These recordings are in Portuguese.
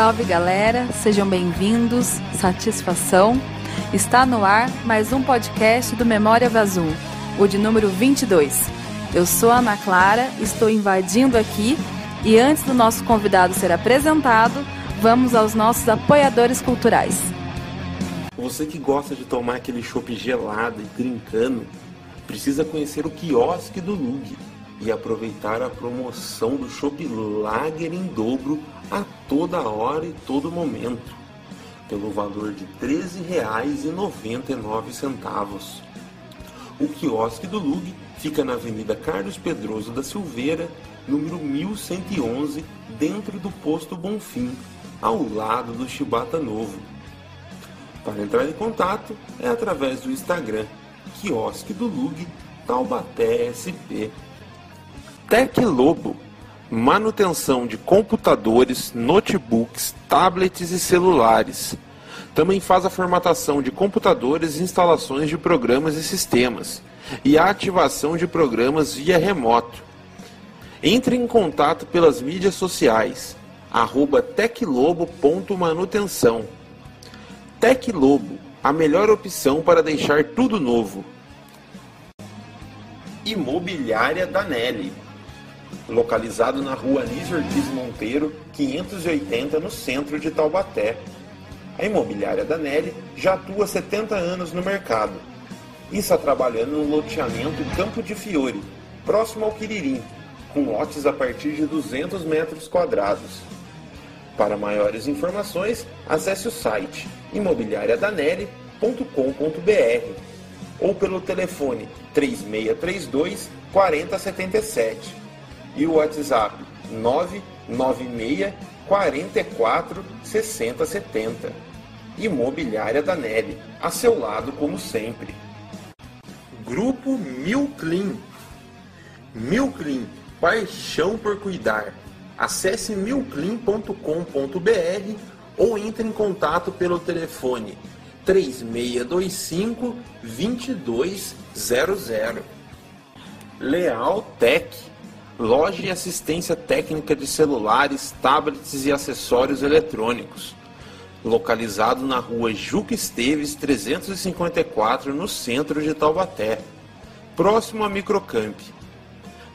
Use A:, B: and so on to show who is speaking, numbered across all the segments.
A: Salve galera, sejam bem-vindos, satisfação. Está no ar mais um podcast do Memória Vazul, o de número 22. Eu sou Ana Clara, estou invadindo aqui e antes do nosso convidado ser apresentado, vamos aos nossos apoiadores culturais.
B: Você que gosta de tomar aquele chopp gelado e trincando, precisa conhecer o quiosque do Lug e aproveitar a promoção do Chopp Lager em dobro a toda hora e todo momento, pelo valor de R$ 13,99. O quiosque do Lug fica na Avenida Carlos Pedroso da Silveira, número 1111, dentro do posto Bonfim, ao lado do Chibata Novo. Para entrar em contato é através do Instagram, quiosque do Lug, Taubaté SP. Tec Lobo, manutenção de computadores, notebooks, tablets e celulares. Também faz a formatação de computadores e instalações de programas e sistemas, e a ativação de programas via remoto. Entre em contato pelas mídias sociais, arroba teclobo.manutenção. Teclobo, a melhor opção para deixar tudo novo. Imobiliária Danelli localizado na rua Anísio Ortiz Monteiro, 580, no centro de Taubaté. A imobiliária da Nelly já atua há 70 anos no mercado e está trabalhando no loteamento Campo de Fiore, próximo ao Quiririm, com lotes a partir de 200 metros quadrados. Para maiores informações, acesse o site imobiliariadanelli.com.br ou pelo telefone 3632 4077 e o WhatsApp 996 44 60 70. Imobiliária da Nelly, a seu lado como sempre. Grupo Milclean. Milclean, paixão por cuidar. Acesse milclean.com.br ou entre em contato pelo telefone 3625 2200. Leal Tech loja e assistência técnica de celulares, tablets e acessórios eletrônicos. Localizado na rua Juca Esteves 354, no centro de Taubaté, próximo a Microcamp.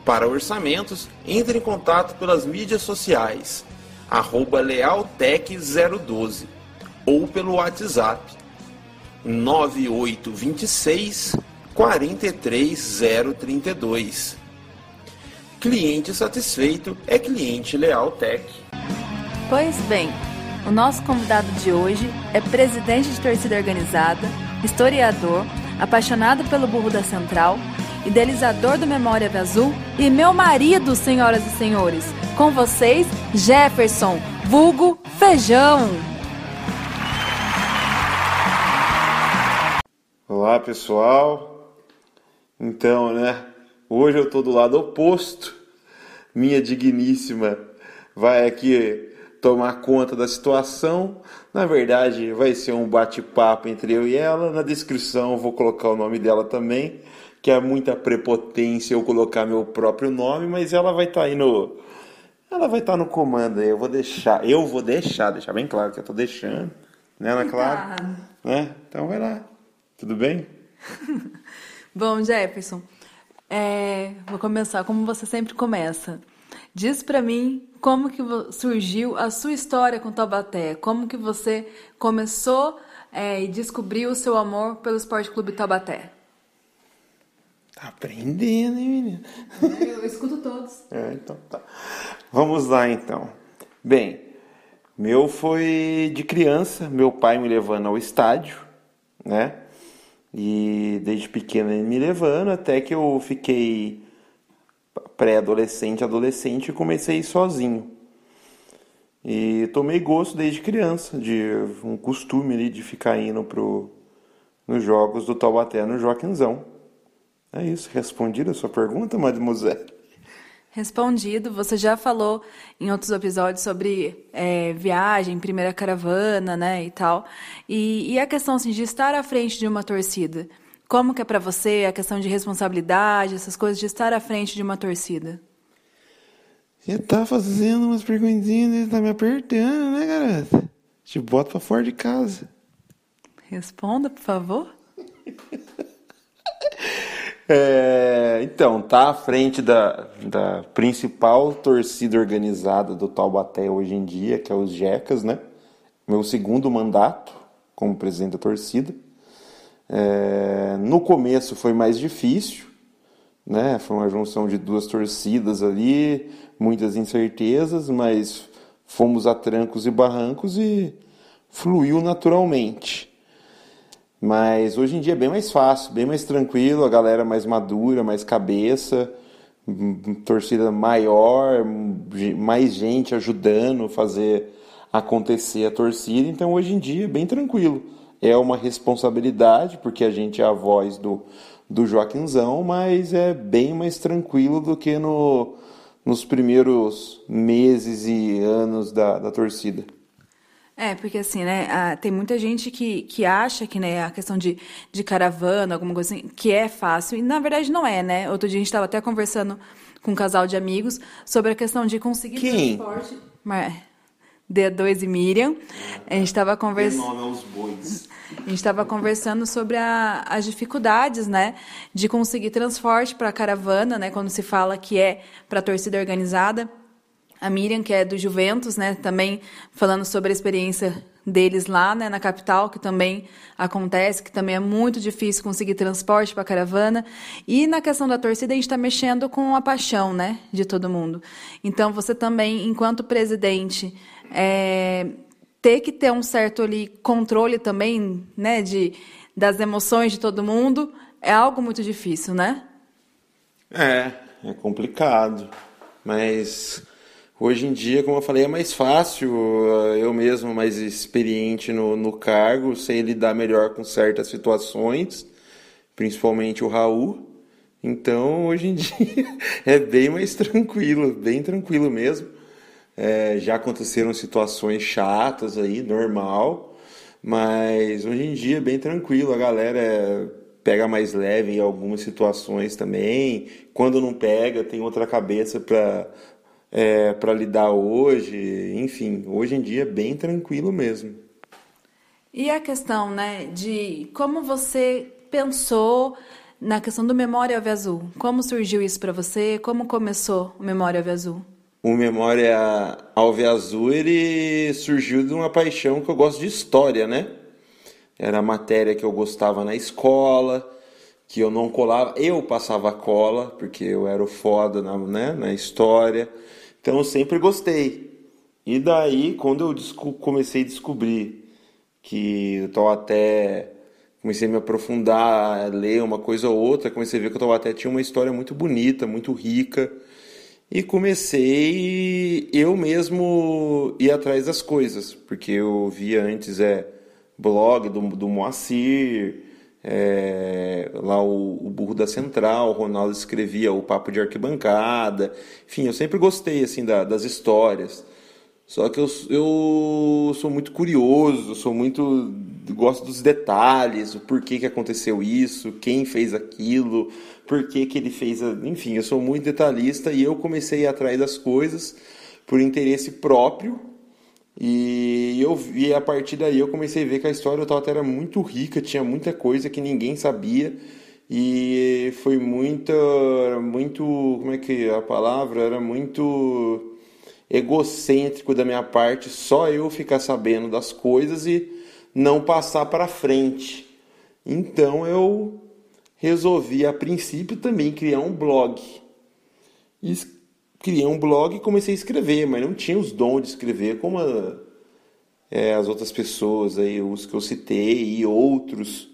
B: Para orçamentos, entre em contato pelas mídias sociais, arroba lealtec012 ou pelo WhatsApp 9826 43032. Cliente satisfeito é cliente leal Tech.
A: Pois bem, o nosso convidado de hoje é presidente de torcida organizada, historiador, apaixonado pelo burro da Central, idealizador do Memória Azul e meu marido, senhoras e senhores. Com vocês, Jefferson, vulgo Feijão.
C: Olá, pessoal. Então, né? Hoje eu estou do lado oposto. Minha digníssima vai aqui tomar conta da situação. Na verdade, vai ser um bate-papo entre eu e ela. Na descrição vou colocar o nome dela também, que é muita prepotência eu colocar meu próprio nome, mas ela vai estar tá aí no ela vai estar tá no comando aí. Eu vou deixar, eu vou deixar, deixar bem claro que eu estou deixando, né, Ana Clara? Né? Então vai lá. Tudo bem?
A: Bom, Jefferson, é, vou começar como você sempre começa. Diz para mim como que surgiu a sua história com Taubaté, como que você começou é, e descobriu o seu amor pelo Esporte Clube Taubaté.
C: Tá aprendendo, hein, menina?
A: Eu escuto todos.
C: É, então tá. Vamos lá, então. Bem, meu foi de criança, meu pai me levando ao estádio, né? E desde pequeno ele me levando, até que eu fiquei pré-adolescente, adolescente e comecei sozinho. E tomei gosto desde criança, de um costume ali de ficar indo pro, nos jogos do Taubaté no Joaquinzão. É isso, respondido a sua pergunta, mademoiselle?
A: Respondido. Você já falou em outros episódios sobre é, viagem, primeira caravana, né, e tal. E, e a questão assim, de estar à frente de uma torcida. Como que é para você a questão de responsabilidade, essas coisas de estar à frente de uma torcida?
B: Você tá fazendo umas perguntinhas, tá me apertando, né, garota? Te bota pra fora de casa.
A: Responda, por favor.
B: É, então, tá à frente da, da principal torcida organizada do Taubaté hoje em dia, que é os Jecas, né? Meu segundo mandato como presidente da torcida. É, no começo foi mais difícil, né? Foi uma junção de duas torcidas ali, muitas incertezas, mas fomos a trancos e barrancos e fluiu naturalmente. Mas hoje em dia é bem mais fácil, bem mais tranquilo, a galera mais madura, mais cabeça, torcida maior, mais gente ajudando a fazer acontecer a torcida. Então hoje em dia é bem tranquilo. É uma responsabilidade, porque a gente é a voz do, do Joaquinzão, mas é bem mais tranquilo do que no, nos primeiros meses e anos da, da torcida.
A: É, porque assim, né, tem muita gente que, que acha que, né, a questão de, de caravana, alguma coisa assim, que é fácil, e na verdade não é, né? Outro dia a gente estava até conversando com um casal de amigos sobre a questão de conseguir
B: Quem?
A: transporte. Mas, D2 e Miriam. A gente estava conversando. A gente estava conversando sobre a, as dificuldades, né, de conseguir transporte para a caravana, né, quando se fala que é para a torcida organizada a Miriam, que é do Juventus, né, também falando sobre a experiência deles lá, né, na capital, que também acontece, que também é muito difícil conseguir transporte para a caravana. E na questão da torcida, a gente está mexendo com a paixão, né, de todo mundo. Então, você também, enquanto presidente, é, ter que ter um certo ali controle também, né, de das emoções de todo mundo, é algo muito difícil, né?
B: É, é complicado, mas Hoje em dia, como eu falei, é mais fácil, eh, eu mesmo mais experiente no, no cargo, sei lidar melhor com certas situações, principalmente o Raul. Então, hoje em dia, é bem mais tranquilo, bem tranquilo mesmo. É, já aconteceram situações chatas aí, normal, mas hoje em dia é bem tranquilo, a galera pega mais leve em algumas situações também. Quando não pega, tem outra cabeça para é, para lidar hoje, enfim, hoje em dia é bem tranquilo mesmo.
A: E a questão, né, de como você pensou na questão do Memória Ave Azul? Como surgiu isso para você? Como começou o Memória Ave Azul?
B: O Memória Alve Azul, ele surgiu de uma paixão que eu gosto de história, né? Era a matéria que eu gostava na escola, que eu não colava, eu passava cola, porque eu era o foda na, né, na história. Então eu sempre gostei. E daí, quando eu comecei a descobrir que eu estava até comecei a me aprofundar, a ler uma coisa ou outra, comecei a ver que o Taubaté tinha uma história muito bonita, muito rica. E comecei eu mesmo ir atrás das coisas, porque eu via antes é blog do, do Moacir, é, lá o, o, Burro da Central, o Ronaldo escrevia o Papo de Arquibancada, enfim, eu sempre gostei assim da, das histórias. Só que eu, eu sou muito curioso, sou muito gosto dos detalhes, o porquê que aconteceu isso, quem fez aquilo, por que ele fez, a... enfim, eu sou muito detalhista e eu comecei a atrás das coisas por interesse próprio e eu vi a partir daí eu comecei a ver que a história do Taubaté era muito rica, tinha muita coisa que ninguém sabia e foi muito muito como é que é a palavra era muito egocêntrico da minha parte só eu ficar sabendo das coisas e não passar para frente. Então eu resolvi a princípio também criar um blog. Criei um blog e comecei a escrever, mas não tinha os dons de escrever como a, é, as outras pessoas, aí, os que eu citei e outros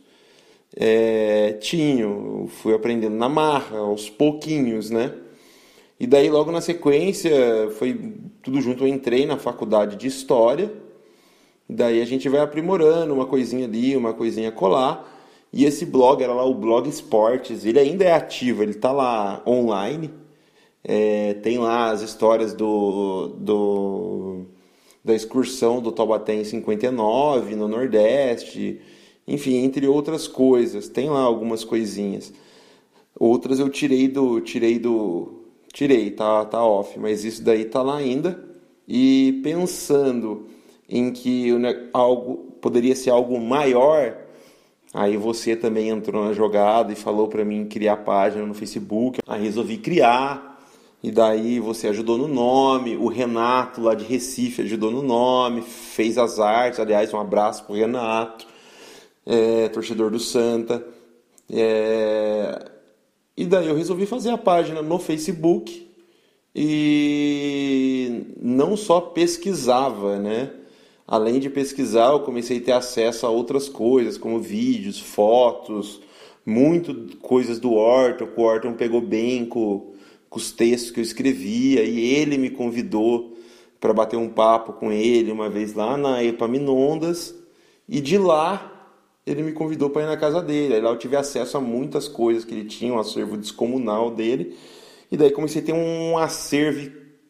B: é, tinham. Fui aprendendo na marra, aos pouquinhos, né? E daí, logo na sequência, foi tudo junto. Eu entrei na faculdade de História. Daí a gente vai aprimorando uma coisinha ali, uma coisinha colar. E esse blog era lá o Blog Esportes. Ele ainda é ativo, ele está lá online. É, tem lá as histórias do, do, da excursão do Taubaté em 59, no Nordeste, enfim, entre outras coisas. Tem lá algumas coisinhas. Outras eu tirei do tirei do tirei, tá, tá off, mas isso daí tá lá ainda. E pensando em que algo poderia ser algo maior, aí você também entrou na jogada e falou para mim criar página no Facebook. Aí resolvi criar. E daí você ajudou no nome, o Renato lá de Recife ajudou no nome, fez as artes, aliás, um abraço pro Renato, é, torcedor do Santa. É, e daí eu resolvi fazer a página no Facebook e não só pesquisava, né? Além de pesquisar, eu comecei a ter acesso a outras coisas, como vídeos, fotos, muito coisas do Orton, que o Orton pegou bem com, com os textos que eu escrevia, e ele me convidou para bater um papo com ele uma vez lá na Epaminondas, e de lá ele me convidou para ir na casa dele. Aí lá eu tive acesso a muitas coisas que ele tinha, um acervo descomunal dele. E daí comecei a ter um acervo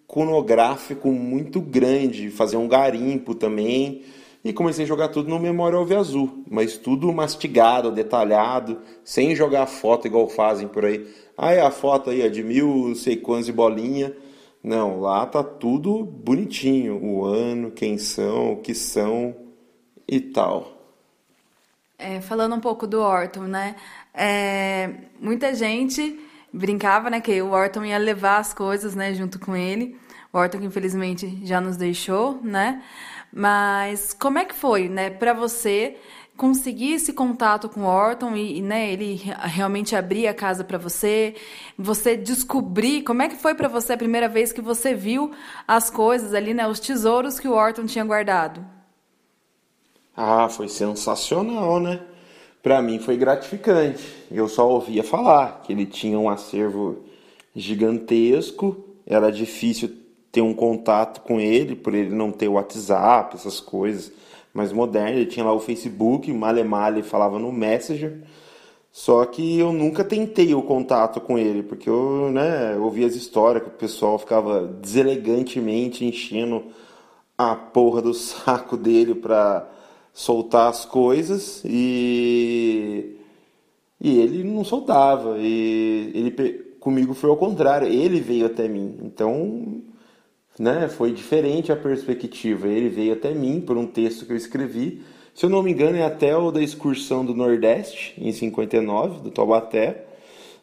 B: iconográfico muito grande, fazer um garimpo também. E comecei a jogar tudo no Memorial V Azul, mas tudo mastigado, detalhado, sem jogar foto igual fazem por aí. É a foto aí é de mil sei quantos de bolinha. Não, lá tá tudo bonitinho. O ano, quem são, o que são e tal.
A: É, falando um pouco do Orton, né? É, muita gente brincava, né, que o Orton ia levar as coisas, né, junto com ele. O Orton que infelizmente já nos deixou, né? Mas como é que foi, né, para você conseguir esse contato com o Orton e, né, ele realmente abrir a casa para você, você descobrir como é que foi para você a primeira vez que você viu as coisas ali, né, os tesouros que o Orton tinha guardado?
B: Ah, foi sensacional, né? Para mim foi gratificante. Eu só ouvia falar que ele tinha um acervo gigantesco, era difícil ter um contato com ele, por ele não ter o WhatsApp, essas coisas mais modernas. Ele tinha lá o Facebook, male male falava no Messenger. Só que eu nunca tentei o contato com ele, porque eu né, ouvia as histórias que o pessoal ficava deselegantemente enchendo a porra do saco dele pra soltar as coisas e e ele não soltava e ele comigo foi ao contrário ele veio até mim então né foi diferente a perspectiva. Ele veio até mim por um texto que eu escrevi. Se eu não me engano é até o da excursão do Nordeste em 59 do Taubaté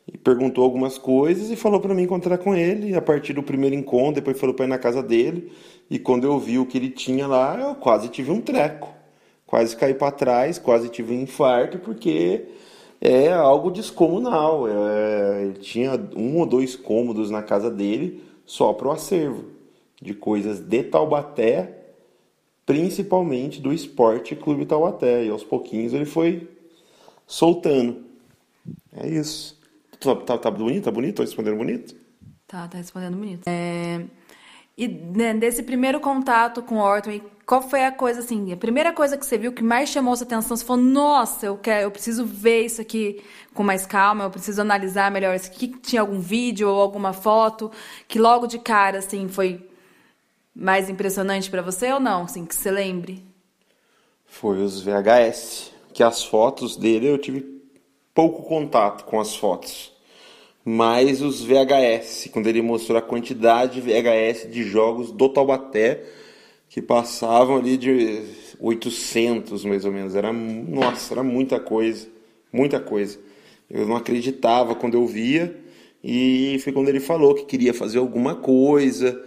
B: e perguntou algumas coisas e falou para mim encontrar com ele. A partir do primeiro encontro depois falou para ir na casa dele. E quando eu vi o que ele tinha lá eu quase tive um treco. Quase caí para trás, quase tive um infarto, porque é algo descomunal. É, ele tinha um ou dois cômodos na casa dele só para o acervo de coisas de Taubaté, principalmente do Esporte Clube Taubaté. E aos pouquinhos ele foi soltando. É isso. Tá, tá, tá bonito? Tá bonito? Tô respondendo bonito?
A: Tá, tá respondendo bonito. É... E né, desse primeiro contato com o Orton, qual foi a coisa assim, a primeira coisa que você viu que mais chamou sua atenção? Você falou, nossa, eu quero, eu preciso ver isso aqui com mais calma, eu preciso analisar melhor isso aqui. Tinha algum vídeo ou alguma foto que logo de cara assim foi mais impressionante para você ou não, assim, que você lembre?
B: Foi os VHS, que as fotos dele eu tive pouco contato com as fotos mais os VHS, quando ele mostrou a quantidade de VHS de jogos do Taubaté que passavam ali de 800 mais ou menos. Era, nossa, era muita coisa, muita coisa. Eu não acreditava quando eu via e foi quando ele falou que queria fazer alguma coisa,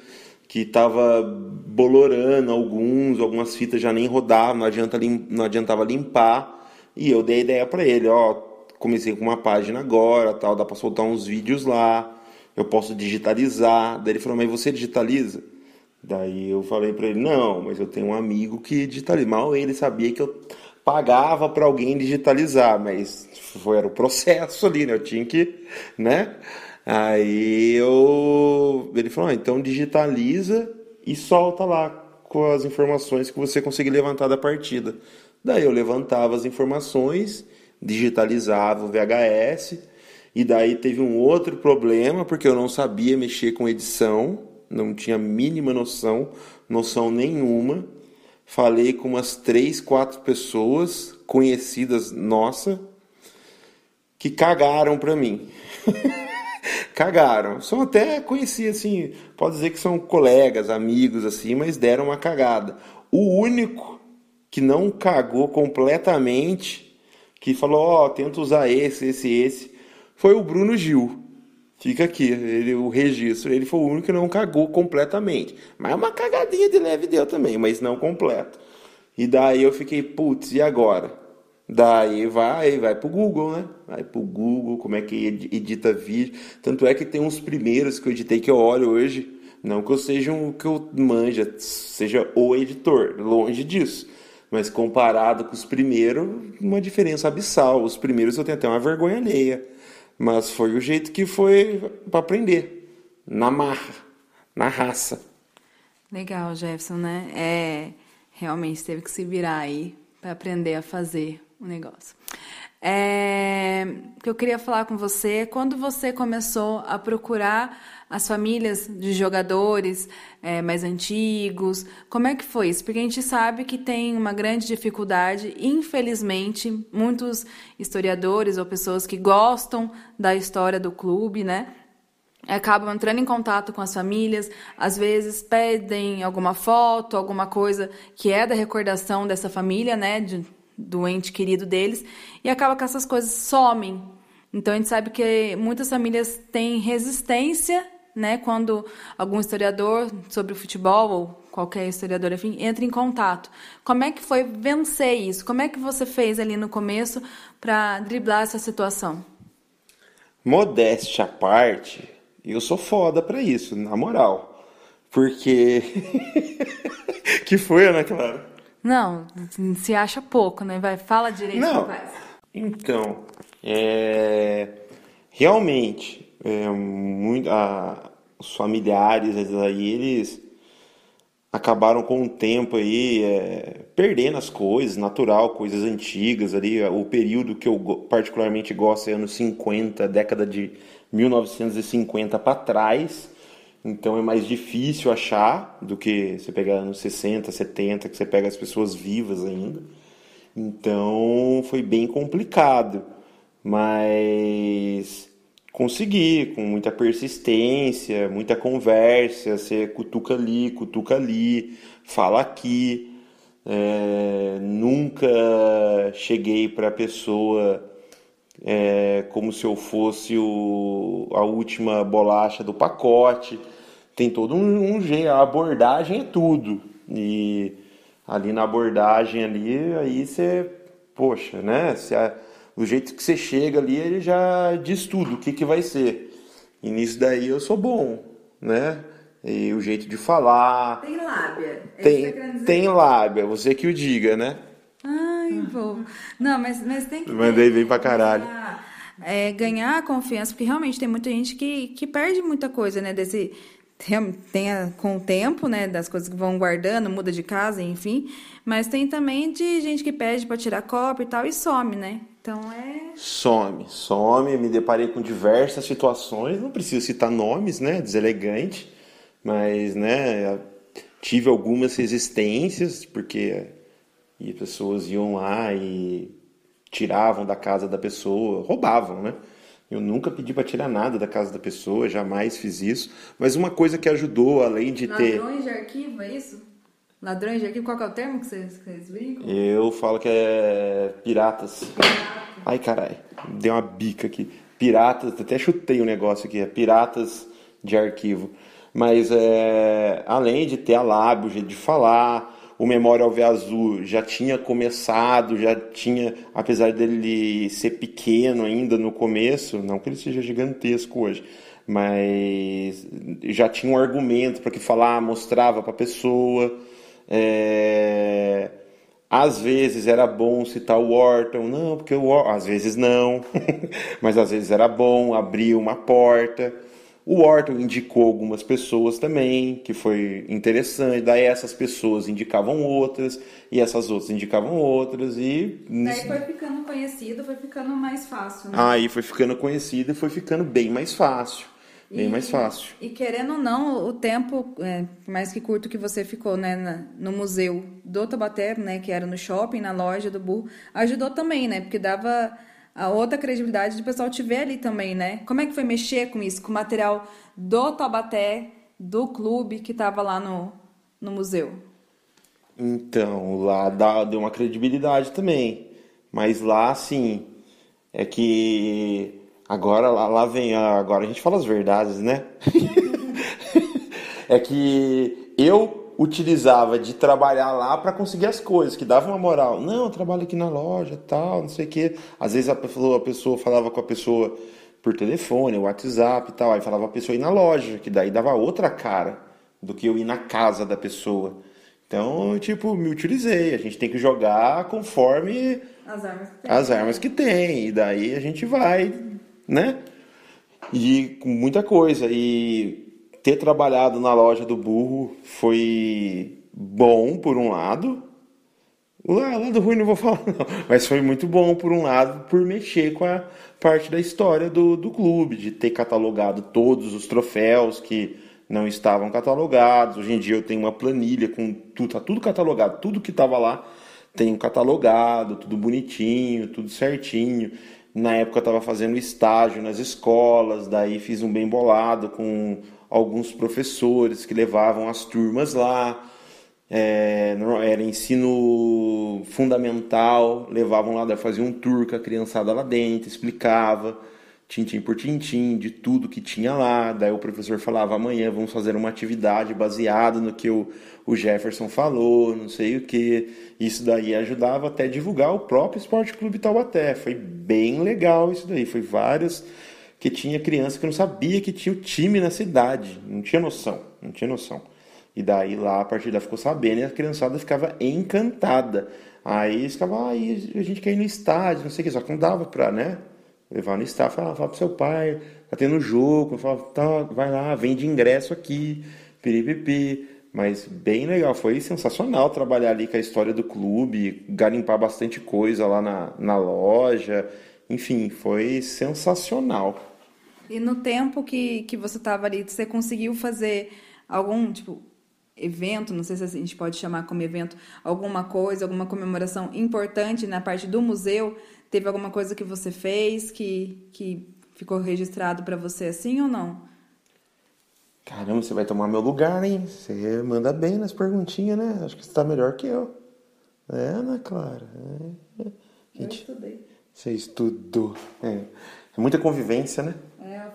B: que estava bolorando alguns, algumas fitas já nem rodavam, não, adianta, não adiantava limpar. E eu dei a ideia para ele, ó, comecei com uma página agora, tal, dá para soltar uns vídeos lá, eu posso digitalizar. Daí ele falou, mas você digitaliza? Daí eu falei para ele, não, mas eu tenho um amigo que digitaliza. Mal ele sabia que eu pagava para alguém digitalizar, mas foi, era o processo ali, né? Eu tinha que, né? Aí eu, ele falou, ah, então digitaliza e solta lá com as informações que você conseguir levantar da partida. Daí eu levantava as informações digitalizava o VHS. E daí teve um outro problema, porque eu não sabia mexer com edição, não tinha mínima noção, noção nenhuma. Falei com umas três, quatro pessoas conhecidas nossa que cagaram para mim. cagaram. São até conheci assim, pode dizer que são colegas, amigos assim, mas deram uma cagada. O único que não cagou completamente, que falou, ó, oh, tenta usar esse, esse, esse, foi o Bruno Gil. Fica aqui, ele, o registro. Ele foi o único que não cagou completamente. Mas uma cagadinha de leve deu também, mas não completo. E daí eu fiquei, putz, e agora? Daí vai, vai pro Google, né? Vai pro Google, como é que edita vídeo. Tanto é que tem uns primeiros que eu editei que eu olho hoje. Não que eu seja um que eu manja, seja o editor, longe disso. Mas comparado com os primeiros, uma diferença abissal. Os primeiros eu tenho até uma vergonha alheia. Mas foi o jeito que foi para aprender. Na marra, na raça.
A: Legal, Jefferson, né? É, realmente teve que se virar aí para aprender a fazer o negócio. É, que eu queria falar com você é quando você começou a procurar as famílias de jogadores é, mais antigos, como é que foi isso? Porque a gente sabe que tem uma grande dificuldade, infelizmente, muitos historiadores ou pessoas que gostam da história do clube, né? acabam entrando em contato com as famílias, às vezes pedem alguma foto, alguma coisa que é da recordação dessa família, né, de, do ente querido deles, e acaba que essas coisas somem. Então a gente sabe que muitas famílias têm resistência né, quando algum historiador sobre o futebol ou qualquer historiador enfim, entra em contato. Como é que foi vencer isso? Como é que você fez ali no começo para driblar essa situação?
B: Modéstia à parte, eu sou foda para isso, na moral. Porque que foi, Ana Clara?
A: Não, se acha pouco, né? Vai, fala direito,
B: Não. Então, é... realmente é, muito, a, os familiares aí, eles acabaram com o tempo aí é, perdendo as coisas, natural, coisas antigas ali. O período que eu particularmente gosto é anos 50, década de 1950 para trás. Então é mais difícil achar do que você pegar anos 60, 70, que você pega as pessoas vivas ainda. Então foi bem complicado. Mas consegui, com muita persistência, muita conversa, você cutuca ali, cutuca ali, fala aqui. É, nunca cheguei para a pessoa é, como se eu fosse o, a última bolacha do pacote. Tem todo um, um jeito, a abordagem é tudo. E ali na abordagem ali, aí você, poxa, né? Você, o jeito que você chega ali, ele já diz tudo, o que, que vai ser. E nisso daí eu sou bom, né? E o jeito de falar.
A: Tem lábia.
B: É tem, tem lábia, você que o diga, né?
A: Vou. Não, mas, mas tem que.
B: Mandei bem pra caralho.
A: É, ganhar a confiança, porque realmente tem muita gente que, que perde muita coisa, né? Desse, tem, tem a, com o tempo, né? Das coisas que vão guardando, muda de casa, enfim. Mas tem também de gente que pede para tirar cópia e tal e some, né? Então é.
B: Some, some. Me deparei com diversas situações, não preciso citar nomes, né? Deselegante, mas, né? Tive algumas resistências, porque e pessoas iam lá e tiravam da casa da pessoa, roubavam, né? Eu nunca pedi para tirar nada da casa da pessoa, jamais fiz isso. Mas uma coisa que ajudou, além de
A: Ladrões
B: ter.
A: Ladrões de arquivo, é isso? Ladrões de arquivo, qual é o termo que vocês, que vocês brincam?
B: Eu falo que é piratas. Pirata. Ai, caralho, deu uma bica aqui. Piratas, até chutei o um negócio aqui, é piratas de arquivo. Mas é, além de ter a lábio, o jeito de falar, o Memória Alve Azul já tinha começado, já tinha, apesar dele ser pequeno ainda no começo, não que ele seja gigantesco hoje, mas já tinha um argumento para que falar, mostrava para a pessoa. É... Às vezes era bom citar o Orton, não, porque o Orton, às vezes não, mas às vezes era bom abrir uma porta. O Orton indicou algumas pessoas também, que foi interessante. Daí essas pessoas indicavam outras, e essas outras indicavam outras, e.
A: Daí foi ficando conhecido, foi ficando mais fácil. Né?
B: Aí foi ficando conhecido e foi ficando bem mais fácil. Bem e, mais fácil.
A: E querendo ou não, o tempo, é, mais que curto que você ficou né, na, no museu do Tabaté, né, que era no shopping, na loja do Burro, ajudou também, né? Porque dava a outra credibilidade do pessoal te ver ali também, né? Como é que foi mexer com isso, com o material do Taubaté, do clube que estava lá no, no museu?
B: Então, lá dá, deu uma credibilidade também. Mas lá, assim, é que agora lá, lá vem, agora a gente fala as verdades, né? é que eu utilizava de trabalhar lá para conseguir as coisas, que dava uma moral. Não, eu trabalho aqui na loja, tal, não sei o quê. Às vezes a pessoa, a pessoa falava com a pessoa por telefone, WhatsApp e tal, aí falava a pessoa ir na loja, que daí dava outra cara do que eu ir na casa da pessoa. Então, tipo, me utilizei. A gente tem que jogar conforme
A: as armas que tem.
B: As armas que tem. E daí a gente vai, né? E com muita coisa. E ter trabalhado na loja do burro foi bom por um lado. Lado ruim não vou falar, não. Mas foi muito bom por um lado, por mexer com a parte da história do, do clube, de ter catalogado todos os troféus que não estavam catalogados. Hoje em dia eu tenho uma planilha com tudo, tá tudo catalogado, tudo que estava lá tem catalogado, tudo bonitinho, tudo certinho. Na época eu estava fazendo estágio nas escolas, daí fiz um bem bolado com alguns professores que levavam as turmas lá. É, era ensino fundamental, levavam lá, faziam um tour com a criançada lá dentro, explicava tintim por tintim de tudo que tinha lá. Daí o professor falava: amanhã vamos fazer uma atividade baseada no que o, o Jefferson falou, não sei o que. Isso daí ajudava até divulgar o próprio Esporte Clube Taubaté. Foi bem legal isso daí. Foi várias que tinha criança que não sabia que tinha o time na cidade, não tinha noção, não tinha noção. E daí lá a partir daí ficou sabendo e a criançada ficava encantada. Aí ficava, ah, a gente quer ir no estádio, não sei o que, só que não dava pra, né? Levar no estádio, falar, falar pro seu pai, tá tendo jogo, falava, tá, vai lá, vende ingresso aqui, piripipi. Mas bem legal, foi sensacional trabalhar ali com a história do clube, garimpar bastante coisa lá na, na loja, enfim, foi sensacional.
A: E no tempo que, que você estava ali, você conseguiu fazer algum, tipo, evento, não sei se a gente pode chamar como evento, alguma coisa, alguma comemoração importante na parte do museu? Teve alguma coisa que você fez que, que ficou registrado para você assim ou não?
B: Caramba, você vai tomar meu lugar, hein? Você manda bem nas perguntinhas, né? Acho que você está melhor que eu. É, Ana Clara.
A: É. Gente, eu estudei.
B: Você estudou. É. é muita convivência, né?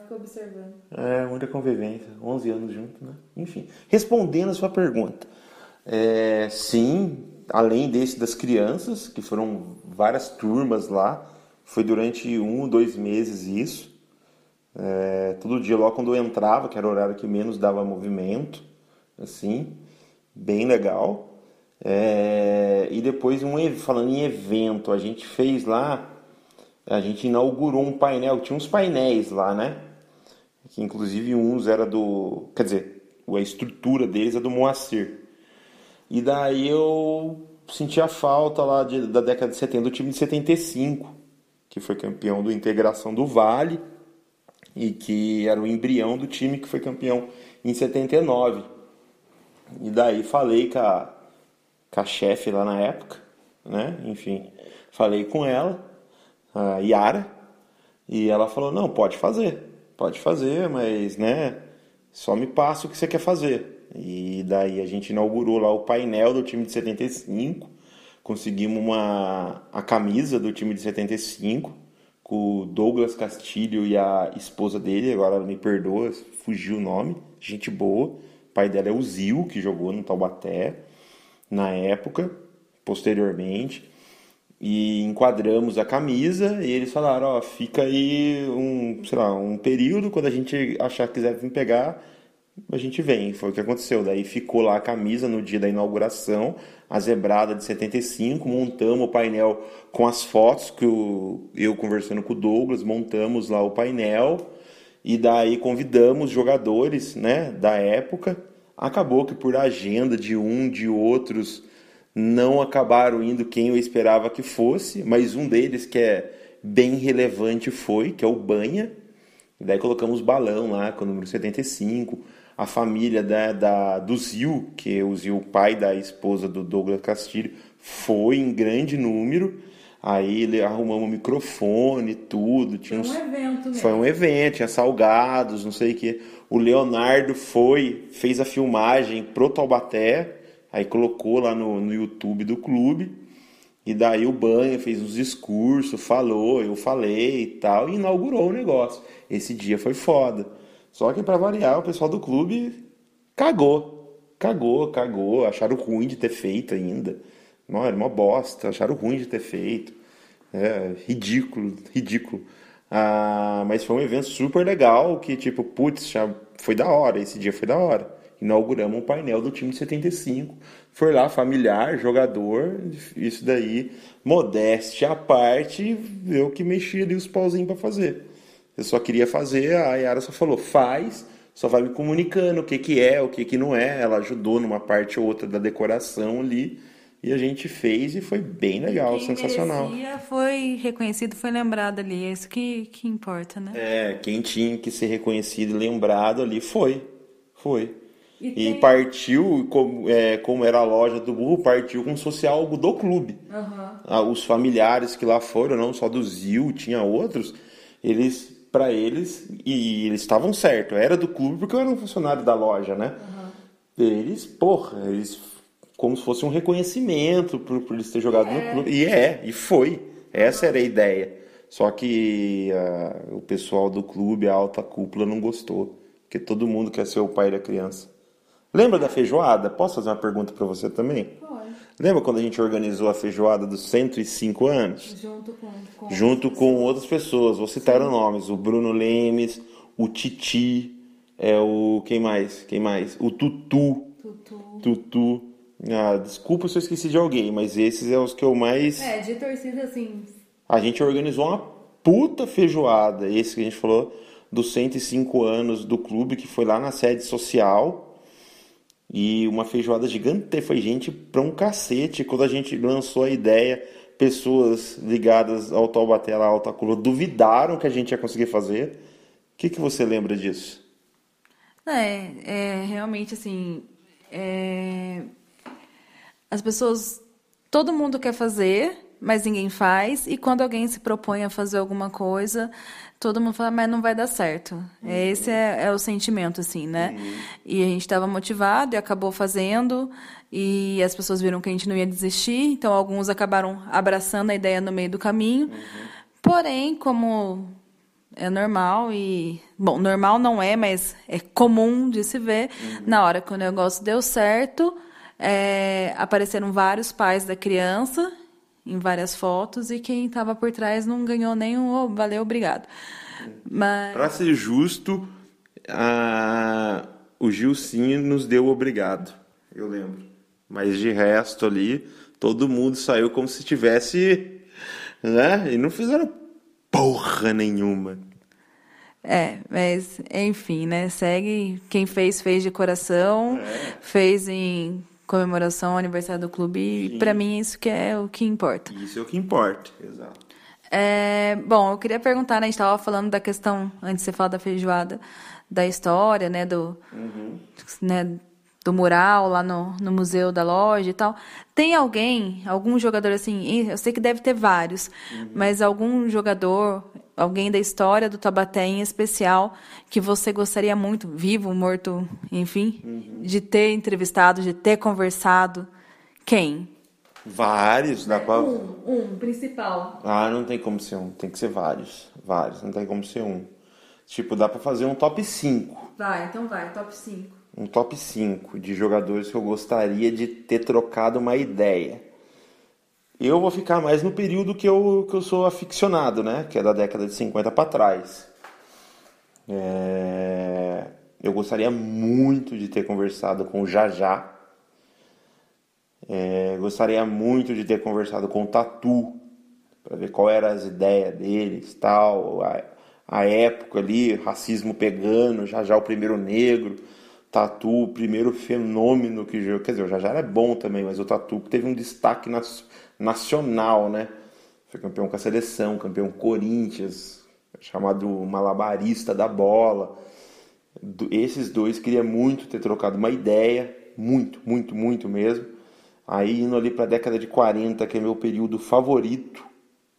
A: Fica observando.
B: É, muita convivência. 11 anos junto, né? Enfim. Respondendo a sua pergunta. É, sim, além desse das crianças, que foram várias turmas lá, foi durante um, dois meses isso. É, todo dia, logo quando eu entrava, que era o horário que menos dava movimento, assim, bem legal. É, e depois, um, falando em evento, a gente fez lá, a gente inaugurou um painel, tinha uns painéis lá, né? que inclusive uns era do. Quer dizer, a estrutura deles é do Moacir. E daí eu senti a falta lá de, da década de 70 do time de 75, que foi campeão do Integração do Vale e que era o embrião do time que foi campeão em 79. E daí falei com a, com a chefe lá na época, né? Enfim, falei com ela, a Yara, e ela falou: não, pode fazer pode fazer, mas, né, só me passa o que você quer fazer. E daí a gente inaugurou lá o painel do time de 75, conseguimos uma, a camisa do time de 75, com o Douglas Castilho e a esposa dele, agora me perdoa, fugiu o nome, gente boa. O pai dela é o Zil, que jogou no Taubaté na época, posteriormente e enquadramos a camisa e eles falaram, ó, fica aí um, sei lá, um período, quando a gente achar que quiser vir pegar, a gente vem. Foi o que aconteceu. Daí ficou lá a camisa no dia da inauguração, a zebrada de 75, montamos o painel com as fotos que eu, eu conversando com o Douglas, montamos lá o painel e daí convidamos jogadores, né, da época. Acabou que por agenda de um, de outros, não acabaram indo quem eu esperava que fosse, mas um deles que é bem relevante foi, que é o Banha. E daí colocamos balão lá com o número 75. A família da, da, do Zil, que é o Zil, pai da esposa do Douglas Castilho, foi em grande número. Aí ele arrumamos um microfone, tudo. Tinha
A: Foi um
B: uns-
A: evento mesmo.
B: Foi um evento, tinha salgados, não sei o que. O Leonardo foi, fez a filmagem pro Taubaté, aí colocou lá no, no YouTube do clube. E daí o Banha fez uns discursos, falou, eu falei e tal, e inaugurou o negócio. Esse dia foi foda. Só que pra variar, o pessoal do clube cagou. Cagou, cagou. Acharam ruim de ter feito ainda. Não, era uma bosta. Acharam ruim de ter feito. É, ridículo, ridículo. Ah, mas foi um evento super legal que, tipo, putz, já foi da hora. Esse dia foi da hora. Inauguramos um painel do time de 75. Foi lá, familiar, jogador, isso daí, modéstia à parte, eu que mexi ali os pauzinhos pra fazer. Eu só queria fazer, a Yara só falou, faz, só vai me comunicando o que que é, o que que não é. Ela ajudou numa parte ou outra da decoração ali, e a gente fez e foi bem legal,
A: Quem
B: sensacional.
A: merecia foi reconhecido, foi lembrado ali. É isso que, que importa, né?
B: É, quem tinha que ser reconhecido e lembrado ali foi. Foi.
A: E
B: E,
A: tem-
B: partiu, como, é, como era a loja do burro, partiu como se fosse algo do clube. Ah, Os familiares que lá foram, não só do Zil, tinha outros, eles, para eles, e eles estavam certos, era do clube porque eu era um funcionário da loja, né? Eles, porra, eles, como se fosse um reconhecimento por, por eles terem jogado no clube. E é, e foi. Essa era a ideia. Só que ah, o pessoal do clube, a alta cúpula, não gostou. Porque todo mundo quer ser o pai da criança. Lembra da feijoada? Posso fazer uma pergunta para você também?
A: Pode.
B: Lembra quando a gente organizou a feijoada dos 105 anos?
A: Junto com. com
B: Junto com outras pessoas, vou citar os nomes: o Bruno Lemes, o Titi, é o. Quem mais? Quem mais? O Tutu.
A: Tutu.
B: Tutu. Ah, desculpa se eu esqueci de alguém, mas esses é os que eu mais.
A: É, de torcida assim.
B: A gente organizou uma puta feijoada, esse que a gente falou dos 105 anos do clube, que foi lá na sede social. E uma feijoada gigante, foi gente pra um cacete. Quando a gente lançou a ideia, pessoas ligadas ao Taubaté, lá, Alta Cula, duvidaram que a gente ia conseguir fazer. O que, que você lembra disso?
A: É, é realmente assim. é, As pessoas. Todo mundo quer fazer, mas ninguém faz. E quando alguém se propõe a fazer alguma coisa, todo mundo fala, mas não vai dar certo. Esse é, é o sentimento, assim, né? E a gente estava motivado e acabou fazendo. E as pessoas viram que a gente não ia desistir. Então, alguns acabaram abraçando a ideia no meio do caminho. Porém, como é normal e. Bom, normal não é, mas é comum de se ver. Na hora que o negócio deu certo, é, apareceram vários pais da criança em várias fotos e quem estava por trás não ganhou nenhum. "Oh, valeu, obrigado. Mas.
B: Pra ser justo, a... o Gilcinho nos deu obrigado, eu lembro. Mas de resto ali, todo mundo saiu como se tivesse. Né? E não fizeram porra nenhuma.
A: É, mas enfim, né? Segue. Quem fez, fez de coração, fez em comemoração ao aniversário do clube. E pra mim, isso que é o que importa.
B: Isso é o que importa. Exato.
A: É, bom, eu queria perguntar, né? A gente estava falando da questão, antes de você falar da feijoada, da história, né? Do, né, do mural lá no, no museu da loja e tal. Tem alguém, algum jogador assim, eu sei que deve ter vários, mas algum jogador, alguém da história do Tabaté em especial, que você gostaria muito, vivo, morto, enfim, de ter entrevistado, de ter conversado? Quem?
B: Vários, dá pra.
A: Um, um, principal.
B: Ah, não tem como ser um. Tem que ser vários. Vários, não tem como ser um. Tipo, dá pra fazer um top 5.
A: Vai, então vai, top 5.
B: Um top 5 de jogadores que eu gostaria de ter trocado uma ideia. Eu vou ficar mais no período que eu, que eu sou aficionado, né? Que é da década de 50 para trás. É, Eu gostaria muito de ter conversado com o Jajá. É, Gostaria muito de ter conversado com o Tatu para ver qual eram as ideias deles, tal, a, a época ali, racismo pegando, já já o primeiro negro, Tatu, o primeiro fenômeno que quer dizer, o Jajá era bom também, mas o Tatu teve um destaque nas- nacional, né? Foi campeão com a seleção, campeão Corinthians, chamado malabarista da bola. Esses dois queria muito ter trocado uma ideia, muito, muito, muito mesmo. Aí indo ali para a década de 40, que é meu período favorito,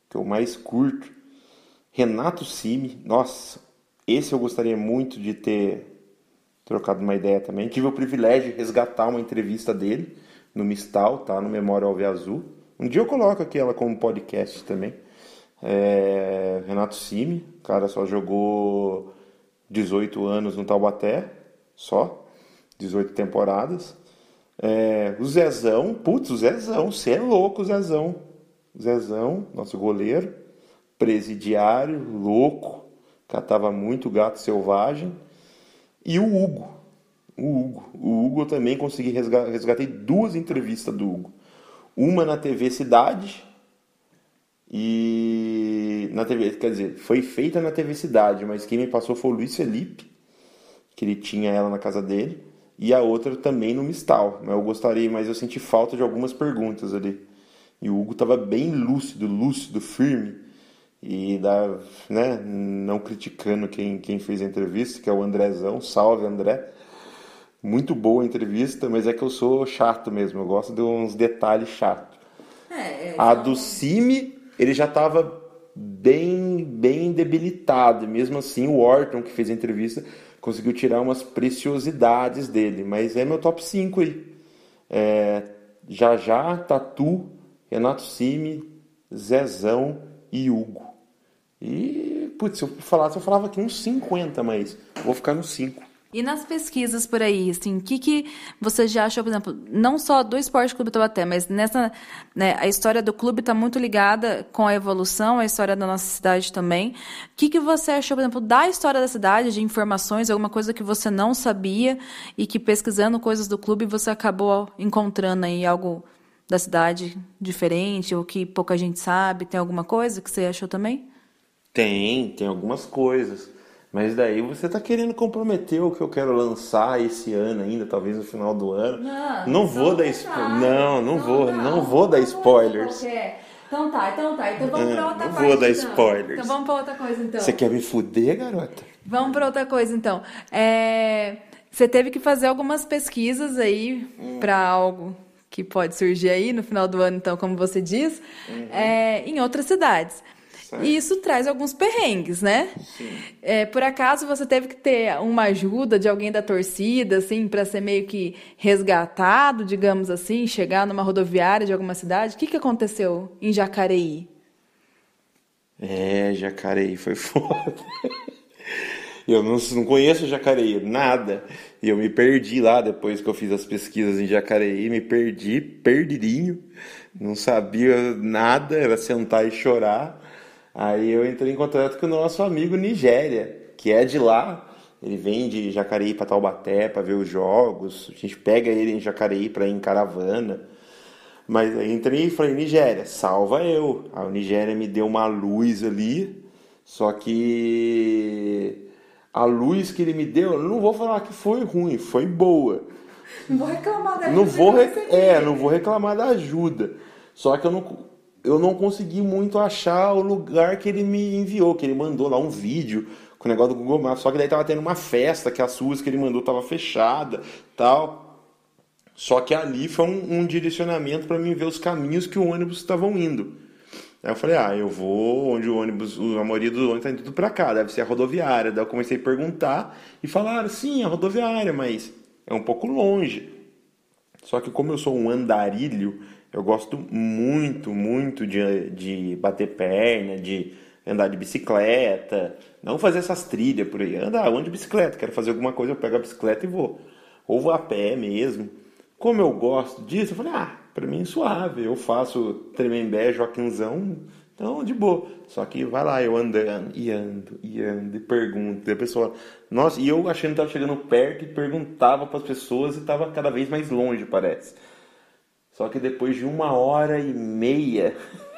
B: que eu mais curto. Renato Simi, nossa, esse eu gostaria muito de ter trocado uma ideia também. Tive o privilégio de resgatar uma entrevista dele no Mistal, tá? No Memória Alve Azul. Um dia eu coloco aqui ela como podcast também. É, Renato o cara só jogou 18 anos no Taubaté, só, 18 temporadas. É, o Zezão, putz, o Zezão, você é louco, Zezão. Zezão, nosso goleiro, presidiário, louco, catava muito gato selvagem. E o Hugo, o Hugo. O Hugo eu também consegui resgatar, resgatei duas entrevistas do Hugo. Uma na TV Cidade, e na TV, quer dizer, foi feita na TV Cidade, mas quem me passou foi o Luiz Felipe, que ele tinha ela na casa dele, e a outra também no Mistal. Eu gostaria, mas eu senti falta de algumas perguntas ali. E o Hugo estava bem lúcido, lúcido, firme, e da, né, não criticando quem, quem fez a entrevista, que é o Andrezão. Salve, André. Muito boa a entrevista, mas é que eu sou chato mesmo, eu gosto de uns detalhes chatos. É, é, a do Cime ele já estava bem, bem debilitado. Mesmo assim, o Orton, que fez a entrevista, conseguiu tirar umas preciosidades dele. Mas é meu top 5 aí. É, já já, Tatu, Renato Simi, Zezão e Hugo. E, putz, se eu falasse, eu falava aqui uns 50, mas vou ficar nos 5.
A: E nas pesquisas por aí, assim, o que, que você já achou, por exemplo, não só do Esporte Clube Taubaté, mas nessa, né, a história do clube está muito ligada com a evolução, a história da nossa cidade também. O que, que você achou, por exemplo, da história da cidade, de informações, alguma coisa que você não sabia e que pesquisando coisas do clube você acabou encontrando aí algo da cidade diferente ou que pouca gente sabe? Tem alguma coisa que você achou também?
B: Tem, tem algumas coisas. Mas daí você está querendo comprometer o que eu quero lançar esse ano ainda, talvez no final do ano. Não, não vou dar spoilers. Não, não, vou, não, não vou dar spoilers.
A: Então tá, então tá. Então vamos pra outra
B: não
A: coisa.
B: Não vou dar
A: então.
B: spoilers.
A: Então vamos pra outra coisa então.
B: Você quer me fuder, garota?
A: Vamos pra outra coisa então. É... Você teve que fazer algumas pesquisas aí hum. para algo que pode surgir aí no final do ano, então, como você diz, uhum. é, em outras cidades. E isso traz alguns perrengues, né? É, por acaso você teve que ter uma ajuda de alguém da torcida, assim, para ser meio que resgatado, digamos assim, chegar numa rodoviária de alguma cidade? O que, que aconteceu em Jacareí?
B: É, Jacareí foi foda. Eu não, não conheço Jacareí, nada. E eu me perdi lá depois que eu fiz as pesquisas em Jacareí, me perdi, perdidinho. Não sabia nada, era sentar e chorar. Aí eu entrei em contato com o nosso amigo Nigéria, que é de lá. Ele vem de Jacareí para Taubaté para ver os jogos. A gente pega ele em Jacareí para ir em caravana. Mas aí entrei e falei, Nigéria, salva eu. Aí o Nigéria me deu uma luz ali, só que a luz que ele me deu, eu não vou falar que foi ruim, foi boa.
A: Não vou reclamar da
B: ajuda. Não vou, é, não vou reclamar da ajuda. Só que eu não, eu não consegui muito achar o lugar que ele me enviou, que ele mandou lá um vídeo com o negócio do Google Maps. Só que daí tava tendo uma festa que a SUS que ele mandou tava fechada, tal. Só que ali foi um, um direcionamento para mim ver os caminhos que o ônibus estavam indo. Aí eu falei, ah, eu vou onde o ônibus, a maioria dos ônibus tá indo tudo para cá, deve ser a rodoviária. Daí eu comecei a perguntar e falaram, sim, a rodoviária, mas é um pouco longe. Só que como eu sou um andarilho, eu gosto muito, muito de, de bater perna, de andar de bicicleta, não fazer essas trilhas por aí. Andar, ando de bicicleta, quero fazer alguma coisa, eu pego a bicicleta e vou. Ou vou a pé mesmo. Como eu gosto disso, eu falei, ah, pra mim é suave, eu faço Tremembé, Joaquinzão, então de boa. Só que vai lá, eu andando, e ando, e ando, e pergunto, e a pessoa, nossa, e eu achando que tava chegando perto e perguntava para as pessoas e tava cada vez mais longe, parece. Só que depois de uma hora e meia.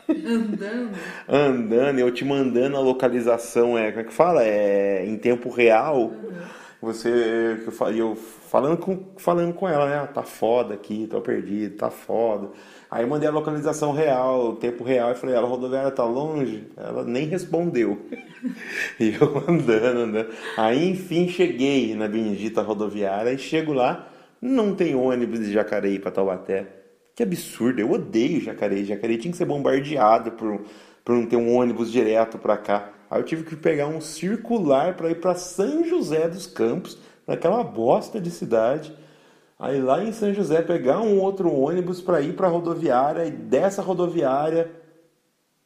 A: Andando.
B: andando, eu te mandando a localização, é, como é que fala? É, em tempo real. Uhum. Você. Eu, eu falando com, falando com ela, né? Ah, tá foda aqui, tô perdido, tá foda. Aí eu mandei a localização real, tempo real, e falei, ela, a rodoviária tá longe? Ela nem respondeu. e eu andando, andando. Aí enfim cheguei na bendita rodoviária e chego lá, não tem ônibus de Jacareí para Taubaté. Que absurdo, eu odeio Jacareí. Jacareí tinha que ser bombardeado por, para não ter um ônibus direto para cá. Aí eu tive que pegar um circular para ir para São José dos Campos, naquela bosta de cidade. Aí lá em São José pegar um outro ônibus para ir para a rodoviária e dessa rodoviária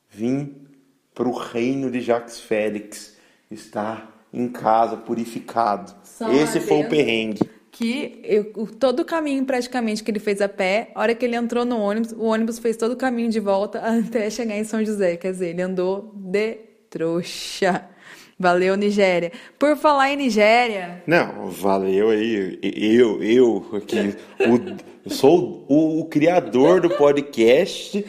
B: vim para o reino de Jacques Félix, estar em casa purificado.
A: Só
B: Esse foi o perrengue.
A: Que eu- todo o caminho praticamente que ele fez a pé, a hora que ele entrou no ônibus, o ônibus fez todo o caminho de volta até chegar em São José. Quer dizer, ele andou de trouxa. Valeu, Nigéria. Por falar em Nigéria,
B: Não, valeu aí. Eu, eu, aqui, o, sou o, o criador do podcast,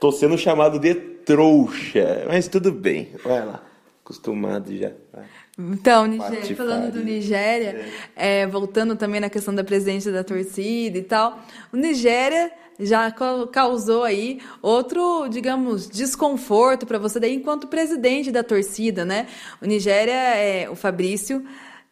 B: tô sendo chamado de trouxa, mas tudo bem, vai lá, acostumado já. vai.
A: Então, Nigéria, falando do Nigéria, é, voltando também na questão da presidência da torcida e tal, o Nigéria já ca- causou aí outro, digamos, desconforto para você daí enquanto presidente da torcida, né? O Nigéria é o Fabrício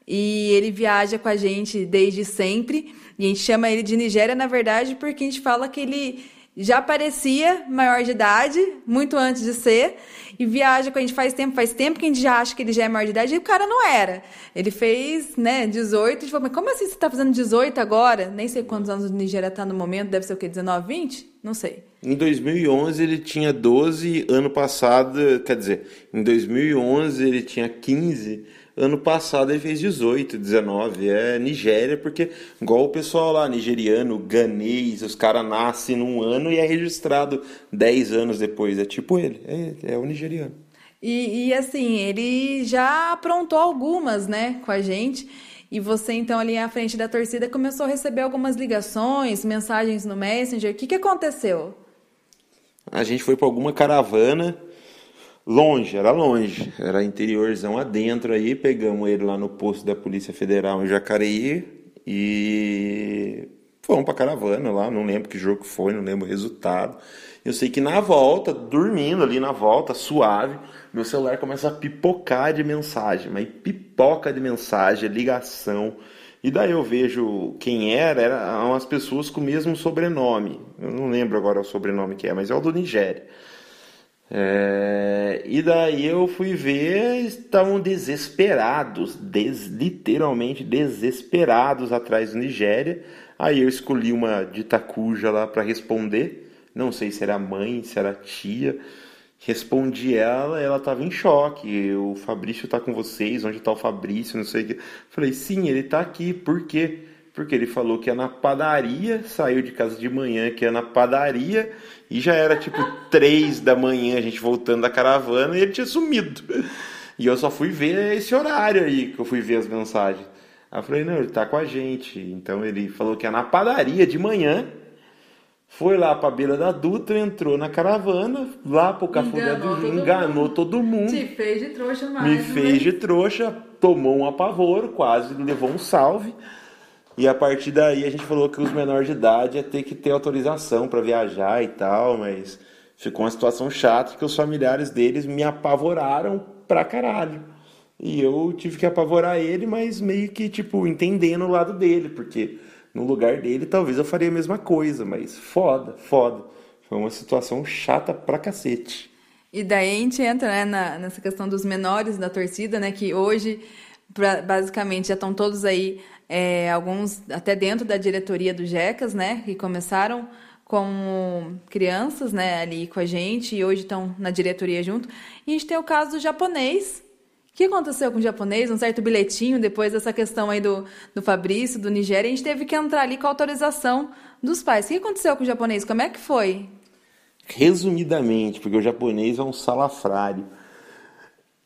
A: e ele viaja com a gente desde sempre e a gente chama ele de Nigéria, na verdade, porque a gente fala que ele já parecia maior de idade, muito antes de ser, e viaja com a gente faz tempo, faz tempo que a gente já acha que ele já é maior de idade, e o cara não era. Ele fez, né, 18, e a gente falou, mas como assim você tá fazendo 18 agora? Nem sei quantos anos o Nigéria tá no momento, deve ser o quê, 19, 20? Não sei.
B: Em 2011 ele tinha 12, ano passado, quer dizer, em 2011 ele tinha 15, ano passado ele fez 18, 19. É Nigéria, porque igual o pessoal lá, nigeriano, ganês, os caras nascem num ano e é registrado 10 anos depois. É tipo ele, é, é o nigeriano.
A: E, e, assim, ele já aprontou algumas, né, com a gente. E você, então, ali à frente da torcida, começou a receber algumas ligações, mensagens no Messenger. O que, que aconteceu?
B: A gente foi para alguma caravana longe, era longe, era interiorzão adentro aí, pegamos ele lá no posto da Polícia Federal em Jacareí e fomos para caravana lá, não lembro que jogo foi, não lembro o resultado. Eu sei que na volta, dormindo ali na volta, suave, meu celular começa a pipocar de mensagem, mas pipoca de mensagem, ligação. E daí eu vejo quem era, eram umas pessoas com o mesmo sobrenome. Eu não lembro agora o sobrenome que é, mas é o do Nigéria. É, e daí eu fui ver, estavam desesperados, des- literalmente desesperados atrás do Nigéria. Aí eu escolhi uma de Tacuja lá para responder. Não sei se era mãe, se era tia. Respondi ela, ela estava em choque. O Fabrício tá com vocês, onde tá o Fabrício, não sei o que. Falei, sim, ele tá aqui. Por quê? Porque ele falou que ia na padaria, saiu de casa de manhã, que ia na padaria, e já era tipo três da manhã, a gente voltando da caravana, e ele tinha sumido. E eu só fui ver esse horário aí, que eu fui ver as mensagens. Aí eu falei, não, ele tá com a gente. Então ele falou que ia na padaria de manhã, foi lá pra beira da Dutra, entrou na caravana, lá pro
A: Enganou
B: do Rio, enganou todo mundo.
A: Te fez de trouxa mais.
B: Me
A: né?
B: fez de trouxa, tomou um apavoro, quase levou um salve. E a partir daí a gente falou que os menores de idade ia ter que ter autorização para viajar e tal, mas ficou uma situação chata que os familiares deles me apavoraram pra caralho. E eu tive que apavorar ele, mas meio que, tipo, entendendo o lado dele, porque no lugar dele talvez eu faria a mesma coisa, mas foda, foda. Foi uma situação chata pra cacete.
A: E daí a gente entra né, na- nessa questão dos menores da torcida, né? Que hoje, pra- basicamente, já estão todos aí, é, alguns até dentro da diretoria do Jecas, né? Que começaram como crianças, né? Ali com a gente e hoje estão na diretoria junto. E a gente tem o caso do japonês. O que aconteceu com o japonês? Um certo bilhetinho depois dessa questão aí do, do Fabrício, do Nigéria. A gente teve que entrar ali com autorização dos pais. O que aconteceu com o japonês? Como é que foi?
B: Resumidamente, porque o japonês é um salafrário.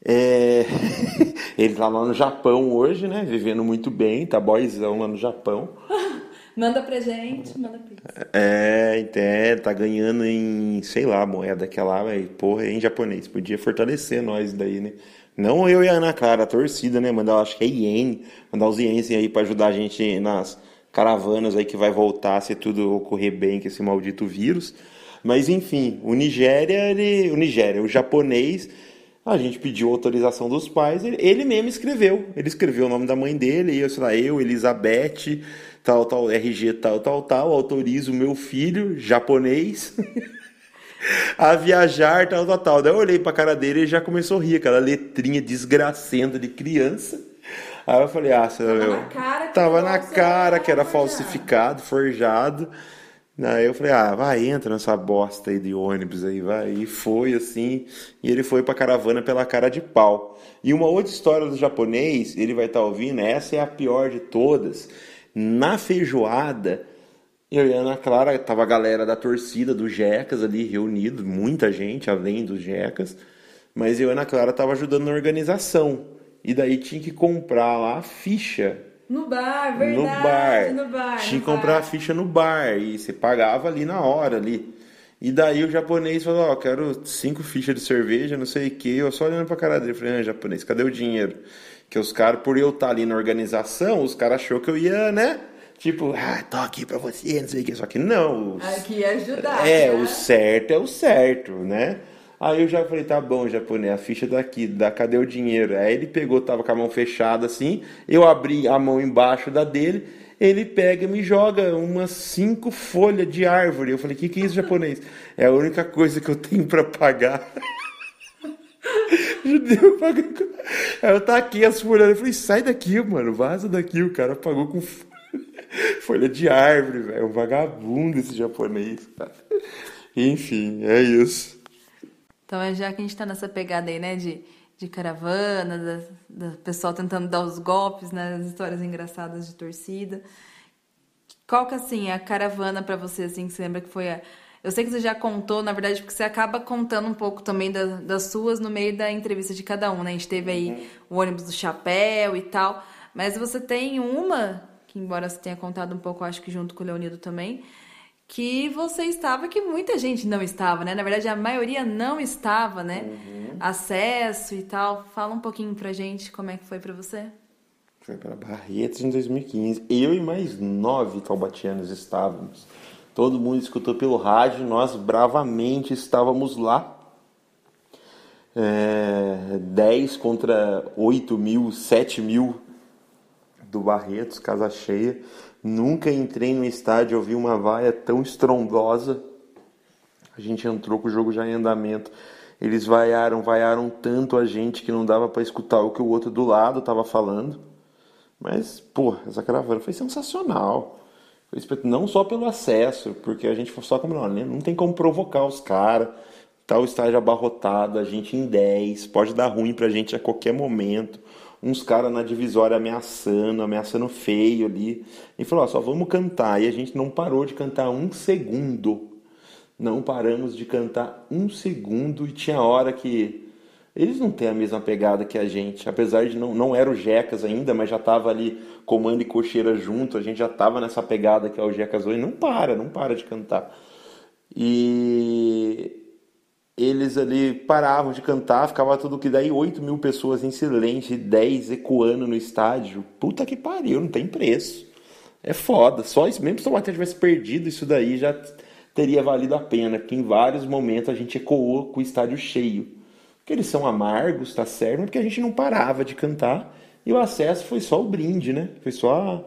B: É... Ele tá lá no Japão hoje, né? Vivendo muito bem, tá boyzão lá no Japão.
A: Manda pra gente, manda pra
B: É, é, tá ganhando em, sei lá, moeda que é lá, mas, porra, é em japonês. Podia fortalecer nós daí, né? Não eu e a Ana Clara, a torcida, né? Mandar, acho que é iene, mandar os ienes aí pra ajudar a gente nas caravanas aí que vai voltar se tudo ocorrer bem com esse maldito vírus. Mas enfim, o Nigéria, ele, o Nigéria, o japonês, a gente pediu autorização dos pais, ele, ele mesmo escreveu. Ele escreveu o nome da mãe dele, e eu, sei lá, eu, Elizabeth, tal, tal, RG, tal, tal, tal, autorizo o meu filho, japonês. a viajar, tal, tal, tal. Daí eu olhei pra cara dele e já começou a rir, aquela letrinha desgracenta de criança. Aí eu falei, ah,
A: tava meu, na cara que,
B: tava na cara que era falsificado, forjado. Aí eu falei, ah, vai, entra nessa bosta aí de ônibus aí, vai. E foi assim, e ele foi pra caravana pela cara de pau. E uma outra história do japonês, ele vai estar tá ouvindo, essa é a pior de todas. Na feijoada, eu e a Ana Clara, tava a galera da torcida do Jecas ali reunido, muita gente além dos Jecas, mas eu e a Ana Clara tava ajudando na organização. E daí tinha que comprar lá a ficha.
A: No bar, verdade,
B: no bar.
A: No bar
B: tinha que comprar bar. a ficha no bar e você pagava ali na hora ali. E daí o japonês falou, ó, oh, quero cinco fichas de cerveja, não sei o que. Eu só olhando pra cara dele, falei, ah, japonês, cadê o dinheiro? Que os caras, por eu estar tá ali na organização, os caras achou que eu ia, né? Tipo, ah, tô aqui pra você, não sei o que. Só que não.
A: Os... Aqui ia ajudar.
B: É, né? o certo é o certo, né? Aí eu já falei, tá bom, japonês, a ficha daqui, da cadê o dinheiro? Aí ele pegou, tava com a mão fechada assim, eu abri a mão embaixo da dele, ele pega e me joga umas cinco folhas de árvore. Eu falei, que que é isso, japonês? É a única coisa que eu tenho para pagar. Judeu pagando. Aí eu taquei as folhas, eu falei, sai daqui, mano, vaza daqui. O cara pagou com Folha de árvore, velho. Um vagabundo esse japonês, cara. Enfim, é isso.
A: Então, é já que a gente tá nessa pegada aí, né, de, de caravana, da, da pessoal tentando dar os golpes, né, as histórias engraçadas de torcida. Qual que, assim, é a caravana para você, assim, que você lembra que foi a... Eu sei que você já contou, na verdade, porque você acaba contando um pouco também da, das suas no meio da entrevista de cada um, né? A gente teve aí uhum. o ônibus do chapéu e tal. Mas você tem uma que embora você tenha contado um pouco, acho que junto com o Leonido também, que você estava que muita gente não estava, né? Na verdade, a maioria não estava, né? Uhum. Acesso e tal. Fala um pouquinho pra gente como é que foi para você.
B: Foi para Barretos em 2015. Eu e mais nove taubatianos estávamos. Todo mundo escutou pelo rádio, nós bravamente estávamos lá. É, 10 contra 8 mil, 7 mil do Barretos, casa cheia. Nunca entrei no estádio ouvi uma vaia tão estrondosa. A gente entrou com o jogo já em andamento. Eles vaiaram, vaiaram tanto a gente que não dava para escutar o que o outro do lado estava falando. Mas, pô, essa caravana foi sensacional. Foi não só pelo acesso, porque a gente só como não, não tem como provocar os caras. Tá o estádio abarrotado, a gente em 10, pode dar ruim pra gente a qualquer momento uns caras na divisória ameaçando, ameaçando feio ali. E falou: ó, só vamos cantar. E a gente não parou de cantar um segundo. Não paramos de cantar um segundo. E tinha hora que. Eles não têm a mesma pegada que a gente, apesar de não, não era o Jecas ainda, mas já tava ali comando e cocheira junto, a gente já tava nessa pegada que é o Jecas hoje, não para, não para de cantar. E eles ali paravam de cantar, ficava tudo que daí 8 mil pessoas em silêncio e 10 ecoando no estádio. Puta que pariu, não tem preço. É foda. Só isso, mesmo se o Taubaté tivesse perdido isso daí, já teria valido a pena, porque em vários momentos a gente ecoou com o estádio cheio. Porque eles são amargos, tá certo, mas porque a gente não parava de cantar e o acesso foi só o brinde, né? Foi só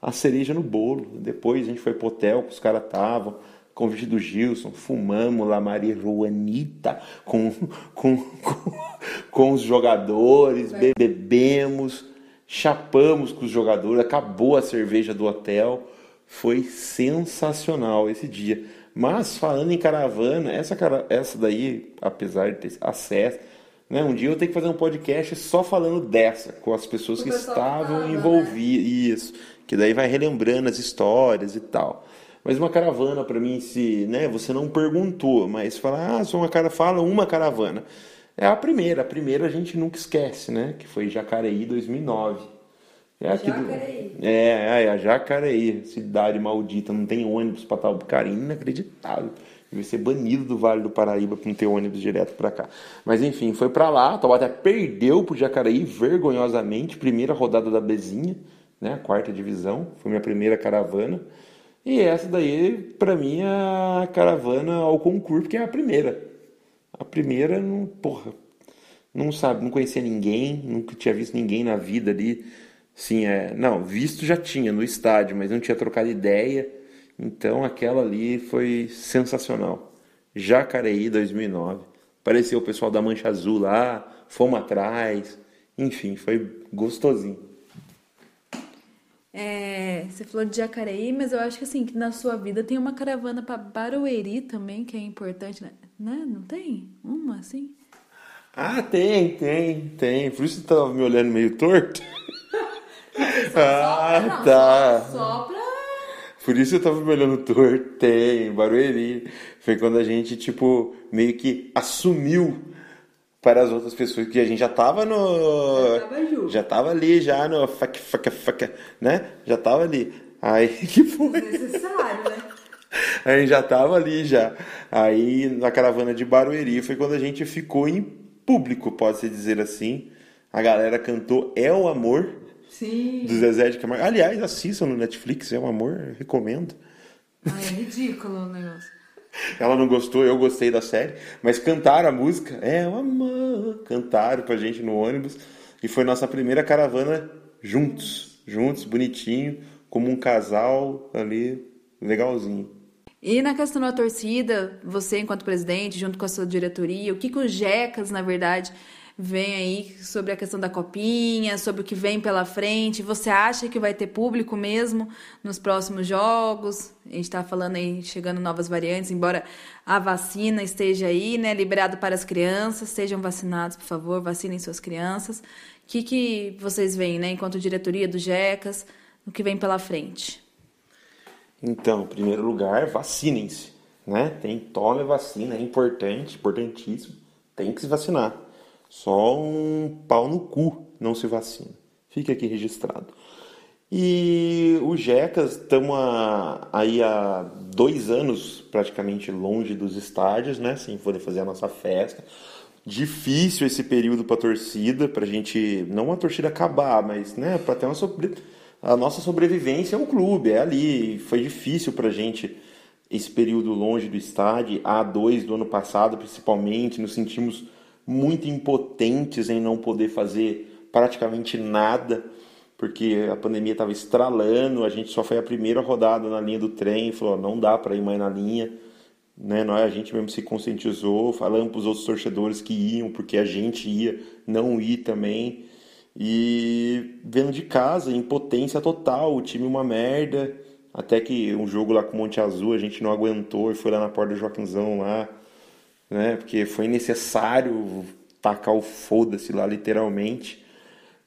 B: a, a cereja no bolo. Depois a gente foi pro hotel que os caras estavam convite do Gilson, fumamos lá marihuanita com, com, com, com os jogadores, bebemos, chapamos com os jogadores, acabou a cerveja do hotel. Foi sensacional esse dia. Mas falando em caravana, essa, essa daí, apesar de ter acesso, né, um dia eu tenho que fazer um podcast só falando dessa, com as pessoas o que estavam né? envolvidas. Isso. Que daí vai relembrando as histórias e tal. Mas uma caravana para mim se, né, você não perguntou, mas fala, ah, sou uma cara, fala uma caravana. É a primeira, a primeira a gente nunca esquece, né, que foi Jacareí 2009. É aqui Jacareí. Do, é, é, a Jacareí, cidade maldita, não tem ônibus para tal cara, inacreditável. Devia ser banido do Vale do Paraíba para não ter ônibus direto para cá. Mas enfim, foi para lá, Taubaté perdeu pro Jacareí vergonhosamente, primeira rodada da Bezinha, né, quarta divisão, foi minha primeira caravana. E essa daí, para mim, é a caravana ao concurso, que é a primeira. A primeira, não, porra, não sabe, não conhecia ninguém, nunca tinha visto ninguém na vida ali. Sim, é, não, visto já tinha no estádio, mas não tinha trocado ideia. Então aquela ali foi sensacional. Jacareí 2009. Apareceu o pessoal da Mancha Azul lá, fomos atrás, enfim, foi gostosinho.
A: É, você falou de Jacareí, mas eu acho que assim, que na sua vida tem uma caravana para Barueri também, que é importante, né? né? Não tem? Uma assim?
B: Ah, tem, tem, tem. Por isso você tava me olhando meio torto. ah,
A: não,
B: tá.
A: Só, só pra...
B: Por isso eu tava me olhando torto. Tem, Barueri. Foi quando a gente, tipo, meio que assumiu para as outras pessoas que a gente já tava no.
A: Já tava,
B: já tava ali, já no. Fac, fac, fac, né? Já tava ali. Aí que foi?
A: Necessário, né?
B: A gente já tava ali já. Aí na caravana de Barueri foi quando a gente ficou em público, pode-se dizer assim. A galera cantou É o Amor.
A: Sim.
B: Do Zezé de Camargo. Aliás, assistam no Netflix, É o Amor, recomendo.
A: Ai, é ridículo o negócio.
B: Ela não gostou, eu gostei da série, mas cantaram a música, é o amor, cantaram pra gente no ônibus. E foi nossa primeira caravana juntos, juntos, bonitinho, como um casal ali, legalzinho.
A: E na questão da torcida, você enquanto presidente, junto com a sua diretoria, o que, que os Jecas, na verdade, vem aí sobre a questão da copinha, sobre o que vem pela frente. Você acha que vai ter público mesmo nos próximos jogos? A gente está falando aí, chegando novas variantes, embora a vacina esteja aí, né, liberado para as crianças. Sejam vacinados, por favor, vacinem suas crianças. O que, que vocês veem, né, enquanto diretoria do GECAS, no que vem pela frente?
B: Então, em primeiro lugar, vacinem-se, né? Tem, tome vacina, é importante, importantíssimo. Tem que se vacinar. Só um pau no cu não se vacina. Fique aqui registrado. E o Jecas, estamos aí há dois anos praticamente longe dos estádios, né? Sem poder fazer a nossa festa. Difícil esse período para a torcida, para a gente, não a torcida acabar, mas né, para ter uma sobre... a nossa sobrevivência é o clube, é ali. Foi difícil para a gente esse período longe do estádio. A dois do ano passado, principalmente, nos sentimos muito impotentes em não poder fazer praticamente nada, porque a pandemia estava estralando, a gente só foi a primeira rodada na linha do trem falou, não dá para ir mais na linha, né? Nós, a gente mesmo se conscientizou, falamos para os outros torcedores que iam, porque a gente ia não ir também, e vendo de casa, impotência total, o time uma merda, até que um jogo lá com o Monte Azul a gente não aguentou e foi lá na porta do Joaquimzão lá, né? Porque foi necessário tacar o foda-se lá literalmente.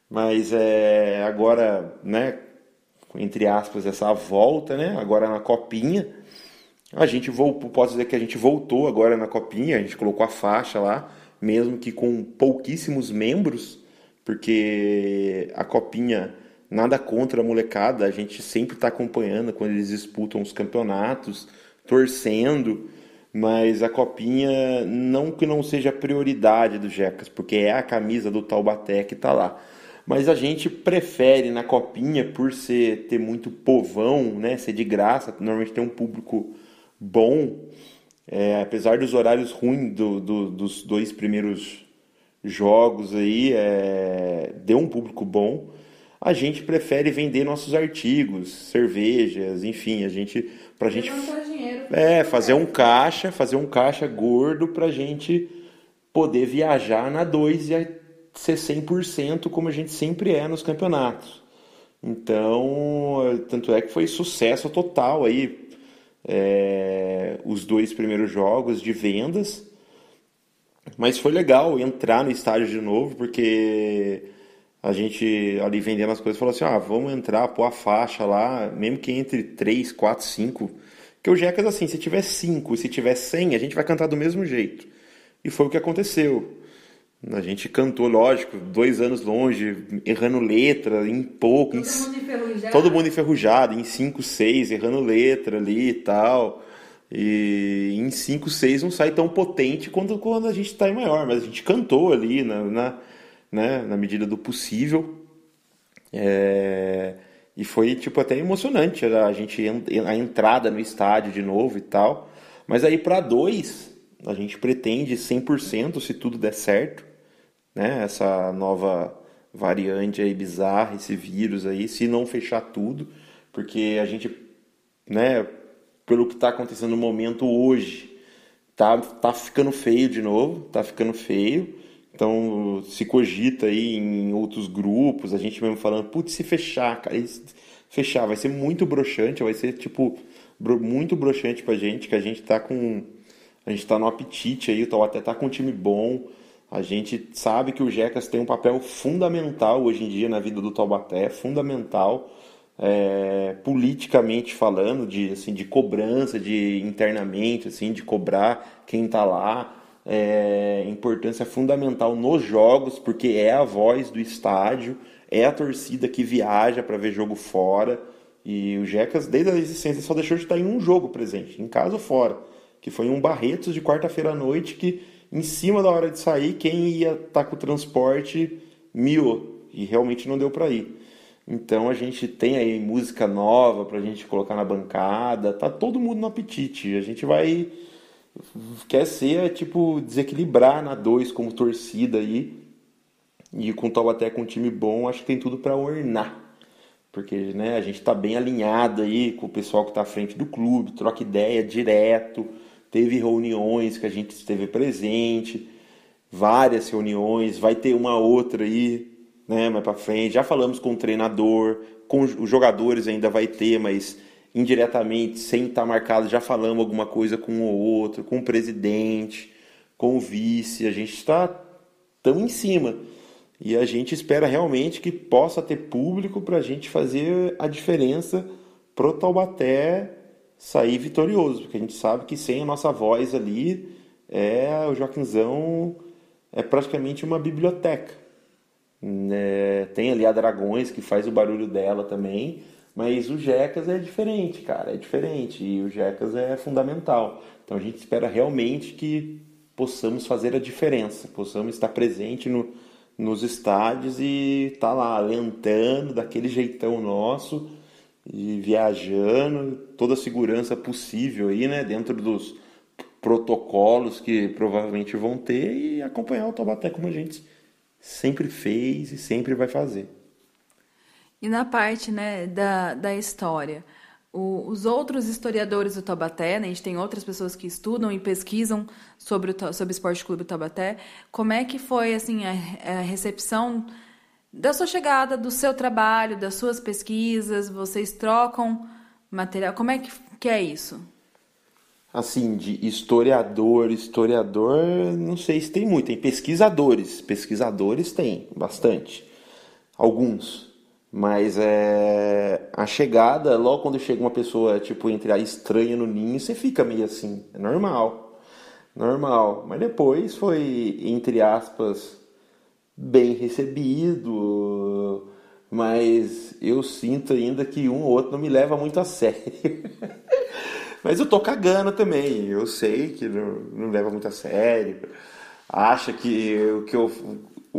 B: Mas é, agora, né, entre aspas, essa volta, né? Agora na copinha, a gente voltou, posso dizer que a gente voltou agora na copinha, a gente colocou a faixa lá, mesmo que com pouquíssimos membros, porque a copinha nada contra a molecada, a gente sempre está acompanhando quando eles disputam os campeonatos, torcendo mas a copinha não que não seja prioridade do Jecas, porque é a camisa do Taubaté que está lá. Mas a gente prefere na copinha por ser ter muito povão, né, ser de graça, normalmente tem um público bom, é, apesar dos horários ruins do, do, dos dois primeiros jogos aí, é, deu um público bom. A gente prefere vender nossos artigos, cervejas, enfim, a gente pra gente é fazer um caixa, fazer um caixa gordo pra gente poder viajar na 2 e ser 100% como a gente sempre é nos campeonatos. Então, tanto é que foi sucesso total aí é, os dois primeiros jogos de vendas. Mas foi legal entrar no estádio de novo, porque a gente ali vendendo as coisas falou assim: ah, vamos entrar, pôr a faixa lá, mesmo que entre 3, 4, 5. Porque o Jecas, assim, se tiver 5 e se tiver 100, a gente vai cantar do mesmo jeito. E foi o que aconteceu. A gente cantou, lógico, dois anos longe, errando letra, em pouco.
A: Todo em... mundo enferrujado.
B: Todo mundo enferrujado, em 5, 6, errando letra ali e tal. E em 5, 6 não sai tão potente quanto quando a gente está em maior, mas a gente cantou ali na, na né, na medida do possível. É, e foi tipo até emocionante a gente a entrada no estádio de novo e tal. Mas aí para dois a gente pretende 100% se tudo der certo, né? Essa nova variante aí bizarra, esse vírus aí, se não fechar tudo, porque a gente, né, pelo que está acontecendo no momento hoje, tá, tá ficando feio de novo, tá ficando feio. Então se cogita aí em outros grupos, a gente mesmo falando, putz, se fechar, cara, fechar vai ser muito broxante, vai ser tipo muito broxante pra gente, que a gente tá com a gente tá no apetite aí, o até tá com um time bom. A gente sabe que o Jecas tem um papel fundamental hoje em dia na vida do Taubaté, fundamental é, politicamente falando, de, assim, de cobrança, de internamente, assim, de cobrar quem está lá. É, importância fundamental nos jogos, porque é a voz do estádio, é a torcida que viaja para ver jogo fora. E o Jecas, desde a existência, só deixou de estar em um jogo presente, em casa ou fora, que foi um Barretos de quarta-feira à noite, que em cima da hora de sair, quem ia estar tá com o transporte miou, e realmente não deu para ir. Então a gente tem aí música nova pra gente colocar na bancada, tá todo mundo no apetite. A gente vai quer ser tipo desequilibrar na 2 como torcida aí. E com o Taubaté com um time bom, acho que tem tudo para ornar. Porque né, a gente tá bem alinhado aí com o pessoal que tá à frente do clube, troca ideia direto. Teve reuniões que a gente esteve presente, várias reuniões, vai ter uma outra aí né, mais para frente. Já falamos com o treinador, com os jogadores ainda vai ter, mas indiretamente, sem estar tá marcado, já falamos alguma coisa com o outro, com o presidente, com o vice. A gente está tão em cima. E a gente espera realmente que possa ter público para a gente fazer a diferença pro Taubaté sair vitorioso, porque a gente sabe que sem a nossa voz ali, é o Joaquinzão é praticamente uma biblioteca. Né? Tem ali a Dragões que faz o barulho dela também, mas o Jecas é diferente, cara, é diferente e o Jecas é fundamental. Então a gente espera realmente que possamos fazer a diferença, possamos estar presente no, nos estádios e estar tá lá alentando daquele jeitão nosso e viajando, toda a segurança possível aí, né, dentro dos protocolos que provavelmente vão ter e acompanhar o Taubaté como a gente sempre fez e sempre vai fazer.
A: E na parte né, da, da história, o, os outros historiadores do Taubaté, né, a gente tem outras pessoas que estudam e pesquisam sobre o, sobre o Esporte Clube Taubaté, como é que foi assim a, a recepção da sua chegada, do seu trabalho, das suas pesquisas, vocês trocam material, como é que, que é isso?
B: assim, de historiador, historiador, não sei se tem muito, tem pesquisadores, pesquisadores tem bastante, alguns, mas é a chegada, logo quando chega uma pessoa, tipo, entre a estranha no ninho, você fica meio assim, é normal, normal, mas depois foi, entre aspas, bem recebido, mas eu sinto ainda que um ou outro não me leva muito a sério. Mas eu tô cagando também. Eu sei que não, não leva muito a sério. Acha que o que eu,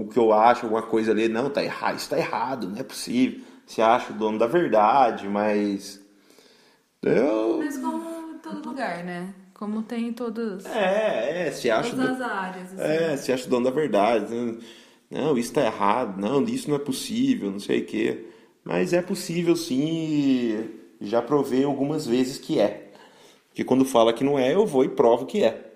B: o que eu acho, alguma coisa ali, não, tá errado, isso tá errado, não é possível. Você acha o dono da verdade, mas.
A: Eu... Mas como em todo lugar, né? Como tem em todos.
B: É, é, se acha.
A: Todas as áreas.
B: Assim. É, se acha o dono da verdade. Não, isso tá errado, não, isso não é possível, não sei o quê. Mas é possível sim, já provei algumas vezes que é que quando fala que não é, eu vou e provo que é,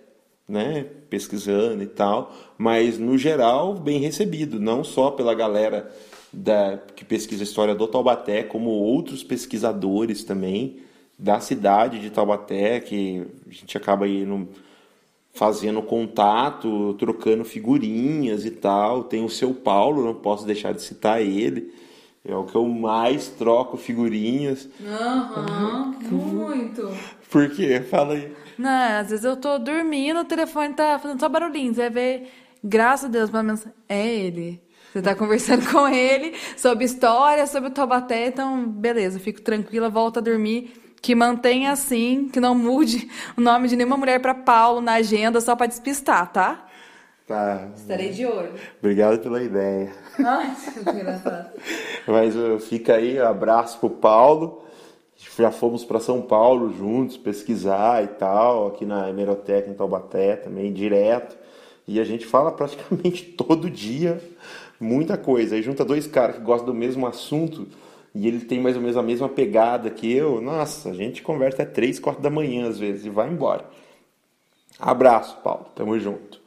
B: né? Pesquisando e tal, mas no geral bem recebido, não só pela galera da, que pesquisa a história do Taubaté, como outros pesquisadores também da cidade de Taubaté, que a gente acaba indo fazendo contato, trocando figurinhas e tal. Tem o seu Paulo, não posso deixar de citar ele. É o que eu mais troco figurinhas.
A: Aham, uhum, muito.
B: Por quê? Fala aí.
A: Não, às vezes eu tô dormindo, o telefone tá fazendo só barulhinho. Você vai ver, graças a Deus, pelo menos é ele. Você tá conversando com ele sobre história, sobre o Taubaté, então beleza, fico tranquila, volto a dormir. Que mantenha assim, que não mude o nome de nenhuma mulher para Paulo na agenda só para despistar, tá?
B: Tá.
A: Estarei de olho.
B: Obrigado pela ideia.
A: Nossa, que engraçado.
B: Mas fica aí, um abraço pro Paulo já fomos para São Paulo juntos pesquisar e tal, aqui na Hemeroteca em Taubaté também, direto. E a gente fala praticamente todo dia muita coisa. Aí junta dois caras que gostam do mesmo assunto e ele tem mais ou menos a mesma pegada que eu. Nossa, a gente conversa até três, quatro da manhã às vezes e vai embora. Abraço, Paulo. Tamo junto.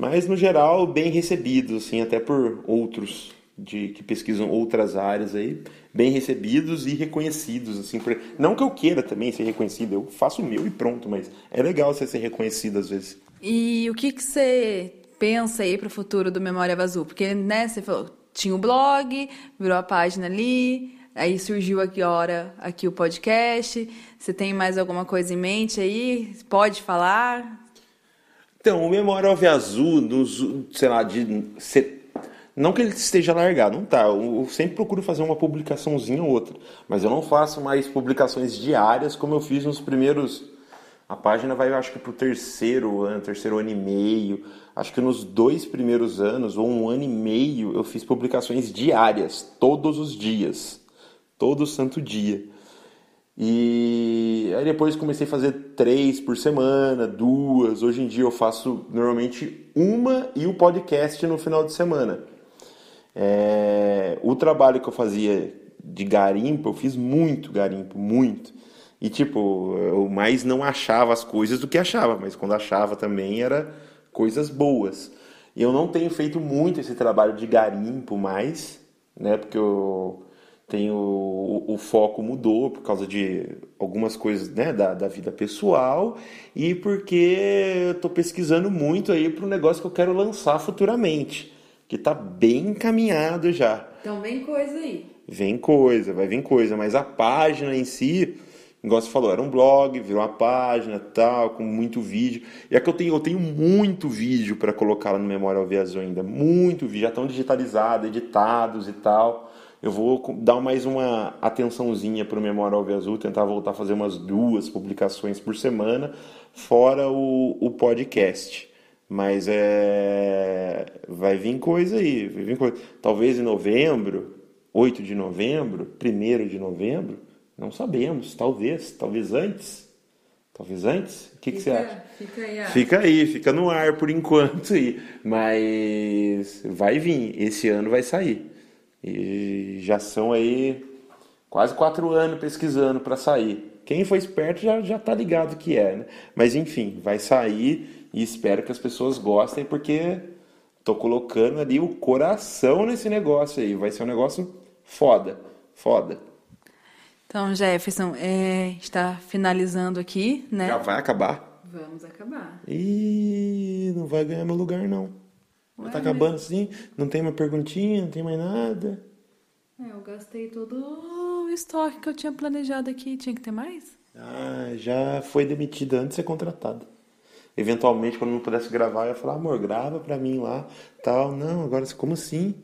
B: Mas no geral, bem recebidos, assim, até por outros de que pesquisam outras áreas aí, bem recebidos e reconhecidos, assim, por... não que eu queira também ser reconhecido, eu faço o meu e pronto, mas é legal você ser reconhecido às vezes.
A: E o que que você pensa aí para o futuro do Memória Vazul? Porque, né, você falou, tinha o blog, virou a página ali, aí surgiu aqui hora aqui o podcast. Você tem mais alguma coisa em mente aí? Pode falar?
B: Então, o Memória Alve Azul, sei lá, de não que ele esteja largado, não tá. Eu sempre procuro fazer uma publicaçãozinha ou outra, mas eu não faço mais publicações diárias como eu fiz nos primeiros. A página vai, acho que para o terceiro ano, terceiro ano e meio. Acho que nos dois primeiros anos, ou um ano e meio, eu fiz publicações diárias, todos os dias. Todo santo dia. E aí depois comecei a fazer três por semana, duas. Hoje em dia eu faço normalmente uma e o podcast no final de semana. É, o trabalho que eu fazia de garimpo, eu fiz muito garimpo, muito. E tipo, eu mais não achava as coisas do que achava, mas quando achava também era coisas boas. E eu não tenho feito muito esse trabalho de garimpo mais, né? Porque eu tenho o, o foco mudou por causa de algumas coisas né, da, da vida pessoal e porque eu estou pesquisando muito aí para o negócio que eu quero lançar futuramente que tá bem encaminhado já.
A: Então vem coisa aí.
B: Vem coisa, vai vir coisa, mas a página em si, igual você falou, era um blog, virou uma página tal, com muito vídeo. E é que eu tenho, eu tenho muito vídeo para colocar lá no Memória ao ainda, muito vídeo, já estão digitalizados, editados e tal. Eu vou dar mais uma atençãozinha para o Memória ao Azul, tentar voltar a fazer umas duas publicações por semana, fora o, o podcast. Mas é. Vai vir coisa aí. Vai vir coisa. Talvez em novembro, 8 de novembro, 1 de novembro, não sabemos. Talvez, talvez antes. Talvez antes? O que, fica, que você acha?
A: Fica aí,
B: fica aí, fica no ar por enquanto aí. Mas vai vir, esse ano vai sair. E já são aí quase quatro anos pesquisando para sair. Quem foi esperto já, já tá ligado que é, né? Mas enfim, vai sair e espero que as pessoas gostem porque tô colocando ali o coração nesse negócio aí. Vai ser um negócio foda, foda.
A: Então, Jefferson, é, está finalizando aqui, né?
B: Já vai acabar?
A: Vamos acabar.
B: E não vai ganhar meu lugar, não. Ué, tá acabando mas... assim, não tem mais perguntinha, não tem mais nada.
A: É, eu gastei todo o estoque que eu tinha planejado aqui. Tinha que ter mais?
B: Ah, já foi demitida antes de ser contratada eventualmente, quando não pudesse gravar, eu ia falar, amor, grava pra mim lá, tal. Não, agora, como assim?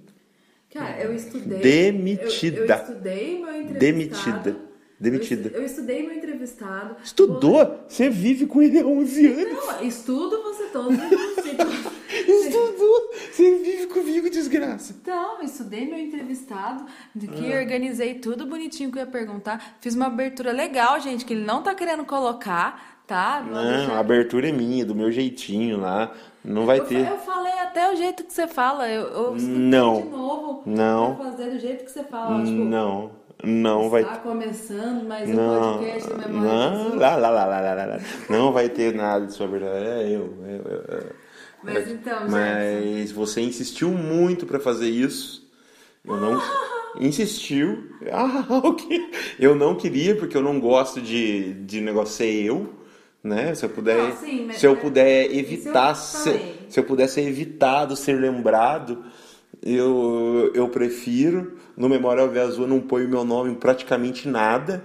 A: Cara, eu estudei...
B: Demitida. Eu,
A: eu estudei meu entrevistado...
B: Demitida. Demitida.
A: Eu, eu estudei meu entrevistado.
B: Estudou? Você vive com ele há 11 anos.
A: Não, estudo você todos os dias.
B: Você vive comigo, desgraça.
A: Então, estudei meu entrevistado, que ah. organizei tudo bonitinho que eu ia perguntar. Fiz uma abertura legal, gente, que ele não tá querendo colocar tá?
B: Não, deixar... a abertura é minha, do meu jeitinho lá. Não vai
A: eu,
B: ter.
A: Eu falei até o jeito que você fala. Eu, eu
B: não.
A: de novo.
B: Não.
A: fazer do jeito que você fala.
B: Tipo, não. Não vai.
A: Está começando, mas não, o podcast da memória.
B: Não, lá, lá, lá, lá, lá, lá, Não vai ter nada de sua verdade. É eu. eu, eu.
A: Mas então,
B: Mas você insistiu muito para fazer isso. Eu não. insistiu. Ah, o okay. Eu não queria, porque eu não gosto de, de negócio ser eu né? Se eu puder,
A: não, sim,
B: se eu puder evitar, eu ser, se eu pudesse evitado ser lembrado, eu, eu prefiro. No Memorial Via Azul eu não ponho meu nome em praticamente nada,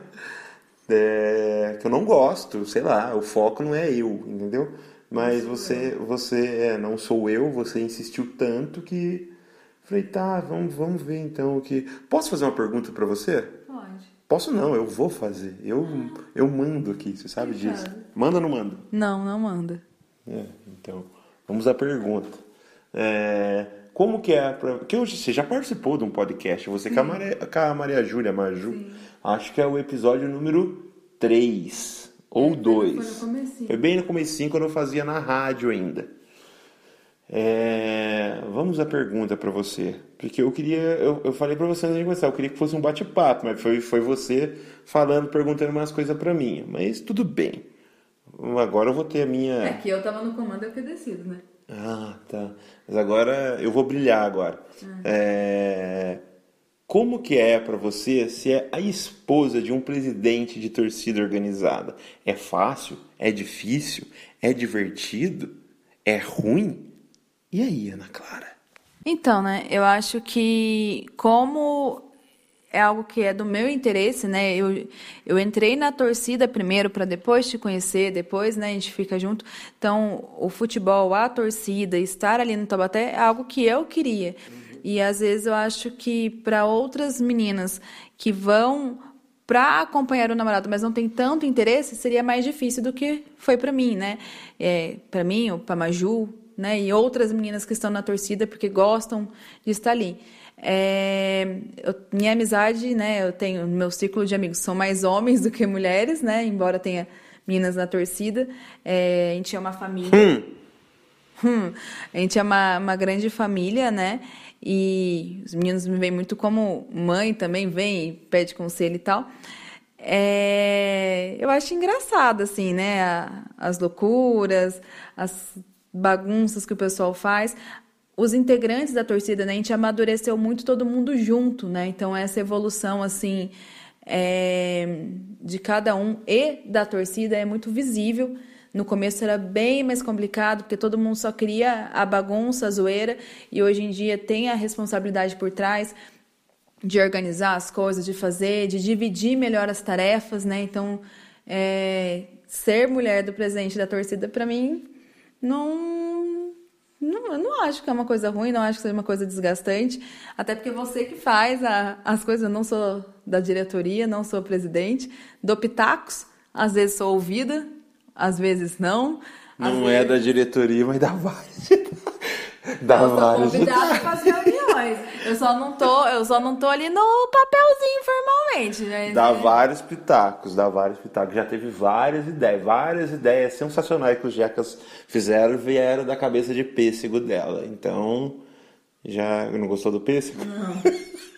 B: é, que eu não gosto, sei lá, o foco não é eu, entendeu? Mas você, você é, não sou eu, você insistiu tanto que falei, tá, vamos, vamos ver então o que. Posso fazer uma pergunta para você? Posso não, eu vou fazer. Eu, eu mando aqui, você sabe disso. Manda ou não manda?
A: Não, não manda.
B: É, então, vamos à pergunta. É, como que é pra, que hoje você já participou de um podcast, você com a Maria, com a Maria Júlia Maju. Sim. Acho que é o episódio número 3 ou 2. Foi, foi bem no comecinho quando eu fazia na rádio ainda. É, vamos à pergunta para você. Porque eu queria, eu, eu falei para você antes de começar, eu queria que fosse um bate-papo, mas foi, foi você falando, perguntando umas coisas para mim. Mas tudo bem. Agora eu vou ter a minha.
A: É que eu tava no comando, eu que decido, né?
B: Ah, tá. Mas agora eu vou brilhar agora. É... Como que é para você ser a esposa de um presidente de torcida organizada? É fácil? É difícil? É divertido? É ruim? E aí, Ana Clara?
A: Então, né, eu acho que como é algo que é do meu interesse, né? Eu, eu entrei na torcida primeiro para depois te conhecer, depois, né, a gente fica junto. Então, o futebol, a torcida, estar ali no Taubaté é algo que eu queria. E às vezes eu acho que para outras meninas que vão para acompanhar o namorado, mas não tem tanto interesse, seria mais difícil do que foi para mim, né? É, para mim, ou para Maju, né? E outras meninas que estão na torcida porque gostam de estar ali. É, eu, minha amizade, né? Eu tenho meu círculo de amigos são mais homens do que mulheres, né? Embora tenha meninas na torcida, é, a gente é uma família.
B: Hum.
A: Hum, a gente é uma, uma grande família, né? E os meninos me veem muito como mãe também, vem e pede conselho e tal. É, eu acho engraçado, assim, né? As loucuras, as bagunças que o pessoal faz. Os integrantes da torcida, né? A gente amadureceu muito todo mundo junto, né? Então, essa evolução, assim, é, de cada um e da torcida é muito visível. No começo era bem mais complicado, porque todo mundo só queria a bagunça, a zoeira, e hoje em dia tem a responsabilidade por trás de organizar as coisas, de fazer, de dividir melhor as tarefas, né? Então, é, ser mulher do presidente da torcida, para mim, não, não, não acho que é uma coisa ruim, não acho que seja uma coisa desgastante, até porque você que faz a- as coisas, eu não sou da diretoria, não sou presidente, dou pitacos, às vezes sou ouvida, às vezes não. às
B: Não é da diretoria, mas dá vários. Dá
A: eu sou
B: vários.
A: convidada para as reuniões. Eu só não tô, eu só não tô ali no papelzinho formalmente, né?
B: Dá vários pitacos, dá vários pitacos. Já teve várias ideias, várias ideias sensacionais que os jecas fizeram vieram da cabeça de pêssego dela. Então, já não gostou do pêssego?
A: Mas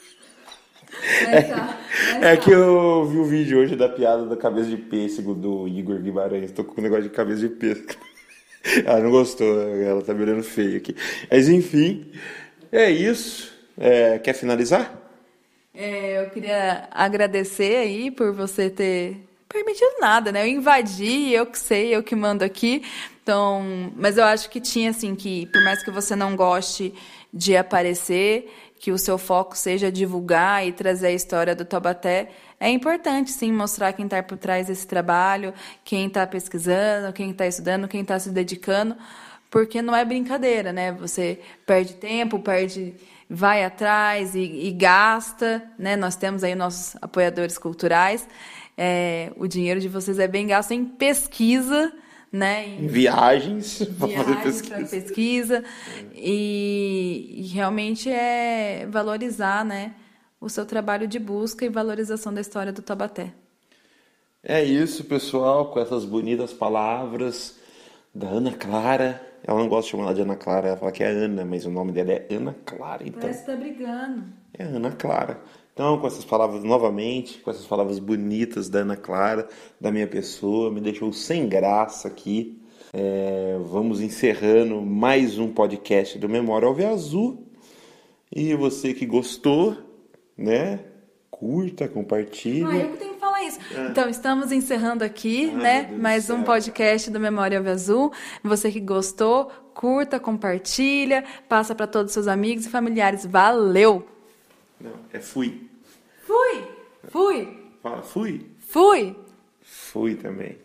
B: É
A: tá.
B: que eu vi o vídeo hoje da piada da cabeça de pêssego do Igor Guimarães. Tô com um negócio de cabeça de pêssego. Ela não gostou, ela tá me olhando feio aqui. Mas enfim, é isso. É, quer finalizar?
A: É, eu queria agradecer aí por você ter permitido nada, né? Eu invadi, eu que sei, eu que mando aqui. Então, mas eu acho que tinha assim que, por mais que você não goste de aparecer, que o seu foco seja divulgar e trazer a história do Taubaté, é importante sim mostrar quem está por trás desse trabalho, quem está pesquisando, quem está estudando, quem está se dedicando, porque não é brincadeira, né? Você perde tempo, perde, vai atrás e, e gasta, né? Nós temos aí nossos apoiadores culturais. É, o dinheiro de vocês é bem gasto em pesquisa, né? Em
B: Viagens para fazer
A: viagens para
B: pesquisa.
A: pesquisa e, e realmente é valorizar, né? O seu trabalho de busca e valorização da história do Taubaté.
B: É isso, pessoal, com essas bonitas palavras da Ana Clara. Ela não gosta de chamar ela de Ana Clara, ela fala que é Ana, mas o nome dela é Ana Clara, então
A: Parece que tá brigando.
B: é Ana Clara. Então, com essas palavras novamente, com essas palavras bonitas da Ana Clara, da minha pessoa, me deixou sem graça aqui. É, vamos encerrando mais um podcast do Memória Alve Azul. E você que gostou, né? Curta, compartilhe.
A: Ah, eu que tenho que falar isso. Então, estamos encerrando aqui,
B: Ai,
A: né? Mais um podcast do Memória Alve Azul. Você que gostou, curta, compartilha, passa para todos os seus amigos e familiares. Valeu!
B: Não, é fui.
A: Fui! Fui!
B: Fala, fui.
A: Fui!
B: Fui também.